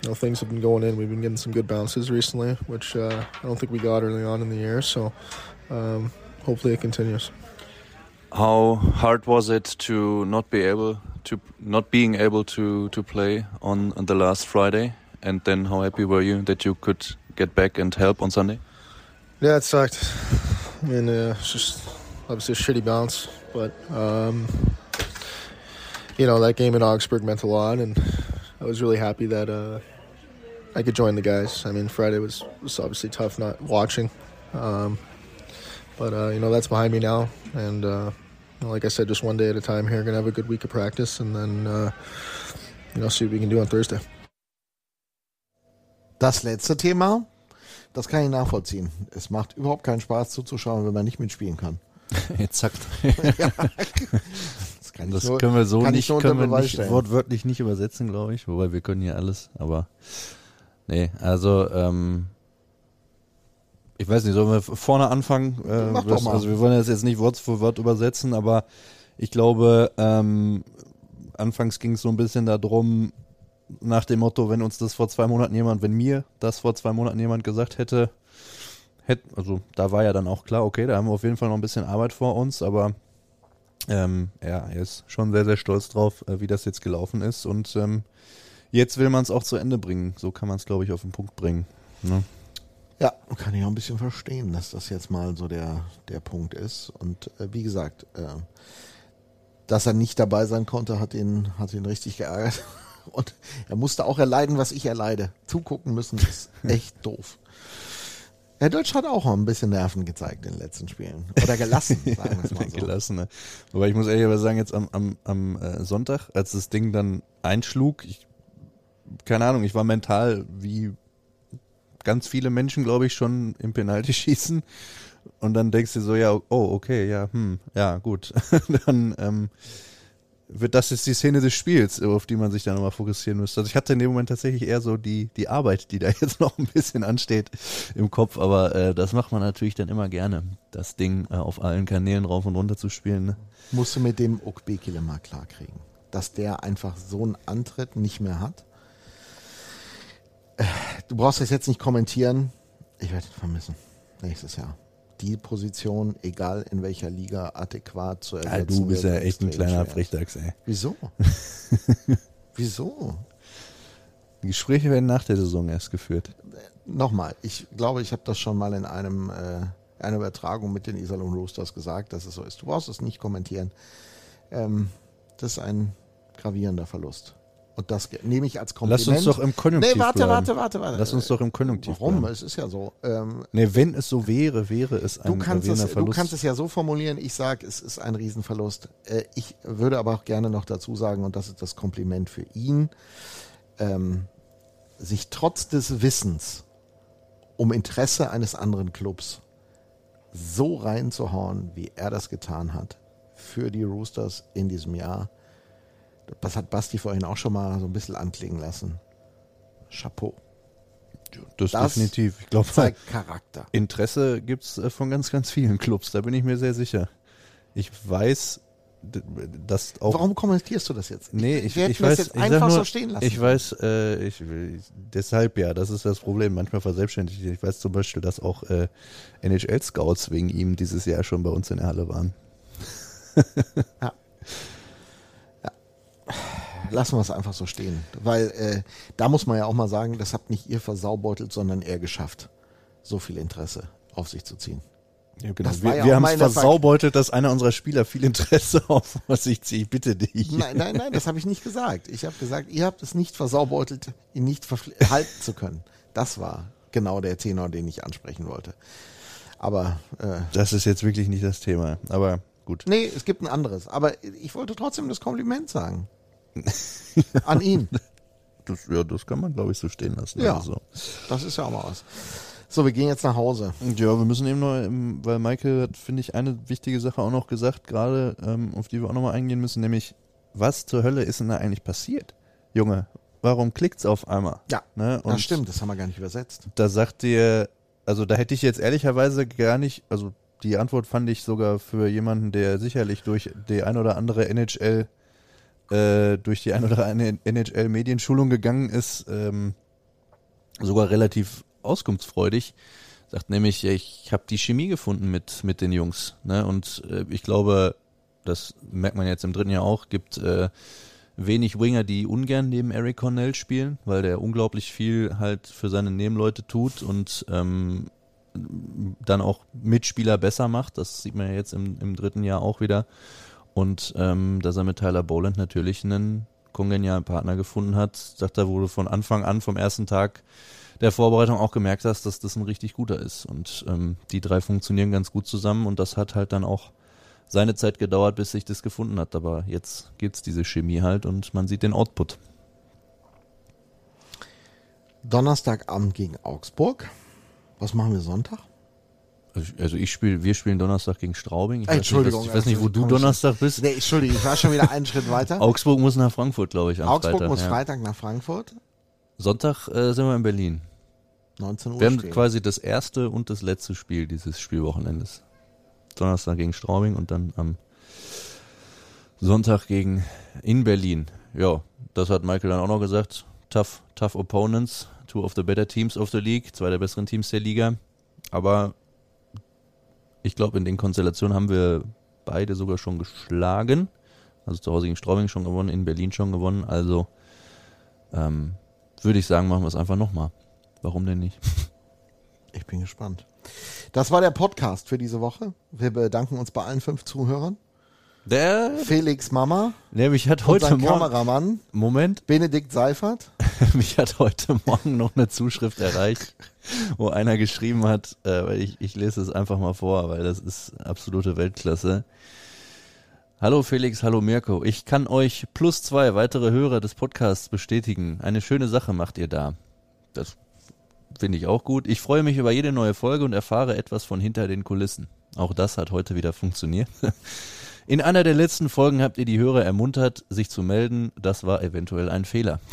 S6: you know things have been going in. We've been getting some good bounces recently, which uh, I don't think we got early on in the year. So um, hopefully it continues.
S7: How hard was it to not be able to not being able to to play on, on the last Friday? And then how happy were you that you could get back and help on Sunday?
S6: Yeah, it sucked. I mean, uh, it's just obviously a shitty bounce, but um, you know that game in Augsburg meant a lot, and I was really happy that uh, I could join the guys. I mean, Friday was was obviously tough not watching, um, but uh, you know that's behind me now, and uh, like I said, just one day at a time here. Gonna have a good week of practice, and then uh, you know see what we can do on Thursday.
S2: Das letzte Thema, das kann ich nachvollziehen. Es macht überhaupt keinen Spaß zuzuschauen, wenn man nicht mitspielen kann.
S1: Jetzt zackt.
S2: Das, kann
S1: Das
S2: nur,
S1: können wir so nicht, können wir
S2: Beweis
S1: nicht
S2: stellen.
S1: wortwörtlich nicht übersetzen, glaube ich. Wobei wir können hier alles, aber nee, also ähm, ich weiß nicht, sollen wir vorne anfangen? Äh,
S2: Mach doch
S1: was-
S2: mal.
S1: Also wir wollen das jetzt nicht Wort für Wort übersetzen, aber ich glaube, ähm, anfangs ging es so ein bisschen darum, nach dem Motto, wenn uns das vor zwei Monaten jemand, wenn mir das vor zwei Monaten jemand gesagt hätte, hätte, also da war ja dann auch klar, okay, da haben wir auf jeden Fall noch ein bisschen Arbeit vor uns, aber ähm, ja, er ist schon sehr, sehr stolz drauf, äh, wie das jetzt gelaufen ist und ähm, jetzt will man es auch zu Ende bringen. So kann man es, glaube ich, auf den Punkt bringen. Ne?
S2: Ja, kann ich auch ein bisschen verstehen, dass das jetzt mal so der, der Punkt ist. Und äh, wie gesagt, äh, dass er nicht dabei sein konnte, hat ihn, hat ihn richtig geärgert. Und er musste auch erleiden, was ich erleide. Zugucken müssen ist echt doof. Herr Deutsch hat auch ein bisschen Nerven gezeigt in den letzten Spielen. Oder gelassen, sagen wir es mal so.
S1: Gelassen, ne? Wobei ich muss ehrlich sagen, jetzt am, am, am äh, Sonntag, als das Ding dann einschlug, ich, keine Ahnung, ich war mental wie ganz viele Menschen, glaube ich, schon im Penalty schießen. Und dann denkst du so, ja, oh, okay, ja, hm, ja, gut. dann ähm, wird das jetzt die Szene des Spiels, auf die man sich dann nochmal fokussieren müsste. Also ich hatte in dem Moment tatsächlich eher so die, die Arbeit, die da jetzt noch ein bisschen ansteht im Kopf, aber äh, das macht man natürlich dann immer gerne, das Ding äh, auf allen Kanälen rauf und runter zu spielen. Ne?
S2: Musst du mit dem Okbekele mal klarkriegen, dass der einfach so einen Antritt nicht mehr hat. Äh, Du brauchst das jetzt nicht kommentieren. Ich werde ihn vermissen. Nächstes Jahr. Die Position, egal in welcher Liga, adäquat zu ersetzen.
S1: Ja, du bist ja echt ein kleiner. Frechdachs, ey.
S2: Wieso? Wieso?
S1: Die Gespräche werden nach der Saison erst geführt.
S2: Nochmal, ich glaube, ich habe das schon mal in einem äh, einer Übertragung mit den Iserlohn Roosters gesagt, dass es so ist. Du brauchst es nicht kommentieren. Ähm, das ist ein gravierender Verlust. Und das nehme ich als Kompliment.
S1: Lass uns doch im Konjunktiv
S2: Nee, warte,
S1: bleiben.
S2: warte, warte, warte.
S1: Lass uns doch im Konjunktiv
S2: Warum?
S1: bleiben.
S2: Es ist ja so. Ähm,
S1: Nee, wenn es so wäre, wäre es ein
S2: Du kannst, es,
S1: gravierender
S2: du
S1: Verlust.
S2: kannst es ja so formulieren, ich sage, es ist ein Riesenverlust. Äh, ich würde aber auch gerne noch dazu sagen, und das ist das Kompliment für ihn, ähm, sich trotz des Wissens um Interesse eines anderen Clubs so reinzuhauen, wie er das getan hat, für die Roosters in diesem Jahr. Das hat Basti vorhin auch schon mal so ein bisschen anklingen lassen. Chapeau.
S1: das,
S2: das
S1: definitiv. Ich glaube,
S2: Zeigt Charakter.
S1: Interesse gibt's äh, von ganz, ganz vielen Clubs. Da bin ich mir sehr sicher. Ich weiß, dass auch
S2: Warum kommentierst du das jetzt?
S1: Nee, ich, ich
S2: das
S1: weiß,
S2: jetzt
S1: ich
S2: einfach
S1: nur,
S2: so stehen lassen.
S1: Ich weiß, äh, ich, ich, deshalb ja, das ist das Problem. Manchmal verselbstständigt. Ich weiß zum Beispiel, dass auch äh, NHL-Scouts wegen ihm dieses Jahr schon bei uns in der Halle waren.
S2: Lassen wir es einfach so stehen. Weil äh, da muss man ja auch mal sagen, das habt nicht ihr versaubeutelt, sondern er geschafft, so viel Interesse auf sich zu ziehen.
S1: Ja, genau.
S2: Das
S1: wir
S2: ja
S1: wir haben es versaubeutelt, dass einer unserer Spieler viel Interesse auf sich zieht. Ich bitte dich.
S2: Nein, nein, nein, das habe ich nicht gesagt. Ich habe gesagt, ihr habt es nicht versaubeutelt, ihn nicht verpfli- halten zu können. Das war genau der Tenor, den ich ansprechen wollte. Aber äh,
S1: Das ist jetzt wirklich nicht das Thema. Aber gut.
S2: nee, es gibt ein anderes. Aber ich wollte trotzdem das Kompliment sagen. An ihn.
S1: Das, ja, das kann man, glaube ich, so stehen lassen.
S2: Ja.
S1: Also.
S2: Das ist ja auch mal was. So, wir gehen jetzt nach Hause.
S1: Ja, wir müssen eben noch, ähm, weil Michael hat, finde ich, eine wichtige Sache auch noch gesagt, gerade ähm, auf die wir auch nochmal eingehen müssen, nämlich, was zur Hölle ist denn da eigentlich passiert? Junge, warum klickt's auf einmal?
S2: Ja,
S1: Ne? Und
S2: das stimmt, das haben wir gar nicht übersetzt.
S1: Da sagt dir, also da hätte ich jetzt ehrlicherweise gar nicht, also die Antwort fand ich sogar für jemanden, der sicherlich durch die ein oder andere NHL, äh, durch die ein oder andere NHL-Medienschulung gegangen ist, ähm, sogar relativ auskunftsfreudig. Sagt nämlich, ich habe die Chemie gefunden mit, mit den Jungs. Ne? Und äh, ich glaube, das merkt man jetzt im dritten Jahr auch, gibt äh, wenig Winger, die ungern neben Eric Cornell spielen, weil der unglaublich viel halt für seine Nebenleute tut und ähm, dann auch Mitspieler besser macht. Das sieht man ja jetzt im, im dritten Jahr auch wieder. Und ähm, dass er mit Tyler Boland natürlich einen kongenialen Partner gefunden hat, sagt er, wo du von Anfang an, vom ersten Tag der Vorbereitung auch gemerkt hast, dass das ein richtig guter ist. Und ähm, die drei funktionieren ganz gut zusammen und das hat halt dann auch seine Zeit gedauert, bis sich das gefunden hat. Aber jetzt gibt's diese Chemie halt und man sieht den Output.
S2: Donnerstagabend gegen Augsburg. Was machen wir Sonntag?
S1: Also ich- spiele, wir spielen Donnerstag gegen Straubing. Ich weiß nicht,
S2: Entschuldigung,
S1: was- ich weiß nicht, wo
S2: also
S1: du Donnerstag bist.
S2: Nee, Entschuldigung, ich war schon wieder einen Schritt weiter.
S1: Augsburg muss nach Frankfurt, glaube ich, am
S2: Augsburg
S1: Freitag.
S2: muss
S1: ja.
S2: Freitag nach Frankfurt.
S1: Sonntag äh, sind wir in Berlin.
S2: 19 Uhr.
S1: Wir haben
S2: stehen.
S1: quasi das erste und das letzte Spiel dieses Spielwochenendes. Donnerstag gegen Straubing und dann am Sonntag gegen in Berlin. Ja, das hat Michael dann auch noch gesagt. Tough, tough opponents, two of the better teams of the league, zwei der besseren Teams der Liga. Aber ich glaube, in den Konstellationen haben wir beide sogar schon geschlagen. Also zu Hause gegen Straubing schon gewonnen, in Berlin schon gewonnen. Also ähm, würde ich sagen, machen wir es einfach nochmal. Warum denn nicht?
S2: Ich bin gespannt. Das war der Podcast für diese Woche. Wir bedanken uns bei allen fünf Zuhörern.
S1: Der,
S2: Felix Mama,
S1: mich hat heute Morgen.
S2: Kameramann,
S1: Moment,
S2: Benedikt Seifert.
S1: mich hat heute Morgen noch eine Zuschrift erreicht, wo einer geschrieben hat, äh, ich, ich lese es einfach mal vor, weil das ist absolute Weltklasse. Hallo Felix, hallo Mirko. Ich kann euch plus zwei weitere Hörer des Podcasts bestätigen. Eine schöne Sache macht ihr da. Das finde ich auch gut. Ich freue mich über jede neue Folge und erfahre etwas von hinter den Kulissen. Auch das hat heute wieder funktioniert. In einer der letzten Folgen habt ihr die Hörer ermuntert, sich zu melden. Das war eventuell ein Fehler.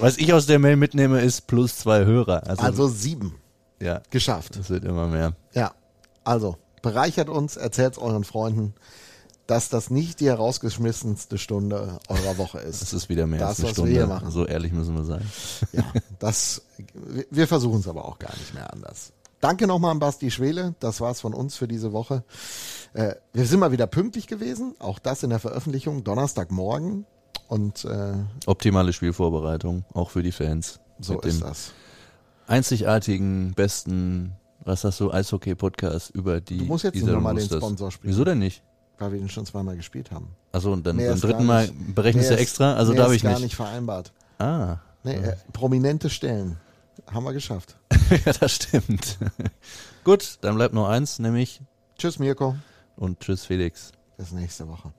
S1: Was ich aus der Mail mitnehme, ist plus zwei Hörer. Also,
S2: Also sieben.
S1: ja,
S2: Geschafft.
S1: das wird immer mehr.
S2: Ja. Also, bereichert uns, erzählt euren Freunden, dass das nicht die herausgeschmissenste Stunde eurer Woche ist.
S1: Das ist wieder mehr
S2: Das,
S1: als eine
S2: was
S1: Stunde.
S2: wir hier machen.
S1: So ehrlich müssen wir sein.
S2: Ja, das, wir versuchen es aber auch gar nicht mehr anders. Danke nochmal an Basti Schwele. Das war's von uns für diese Woche. Äh, wir sind mal wieder pünktlich gewesen. Auch das in der Veröffentlichung Donnerstagmorgen. Und äh,
S1: Optimale Spielvorbereitung, auch für die Fans.
S2: so ist
S1: dem
S2: das.
S1: einzigartigen, besten, was hast du, Eishockey-Podcast über die
S2: Du musst jetzt nicht nochmal den. Sponsor spielen.
S1: Wieso denn nicht?
S2: Weil wir den schon zweimal gespielt haben.
S1: Also und dann beim dritten
S2: gar
S1: Mal berechnest du extra? Also darf
S2: ist
S1: ich
S2: gar
S1: nicht.
S2: nicht vereinbart.
S1: Ah,
S2: Nee, äh, prominente Stellen. Haben wir geschafft.
S1: ja, das stimmt. Gut, dann bleibt nur eins, nämlich
S2: Tschüss Mirko.
S1: und tschüss Felix.
S2: Bis nächste Woche.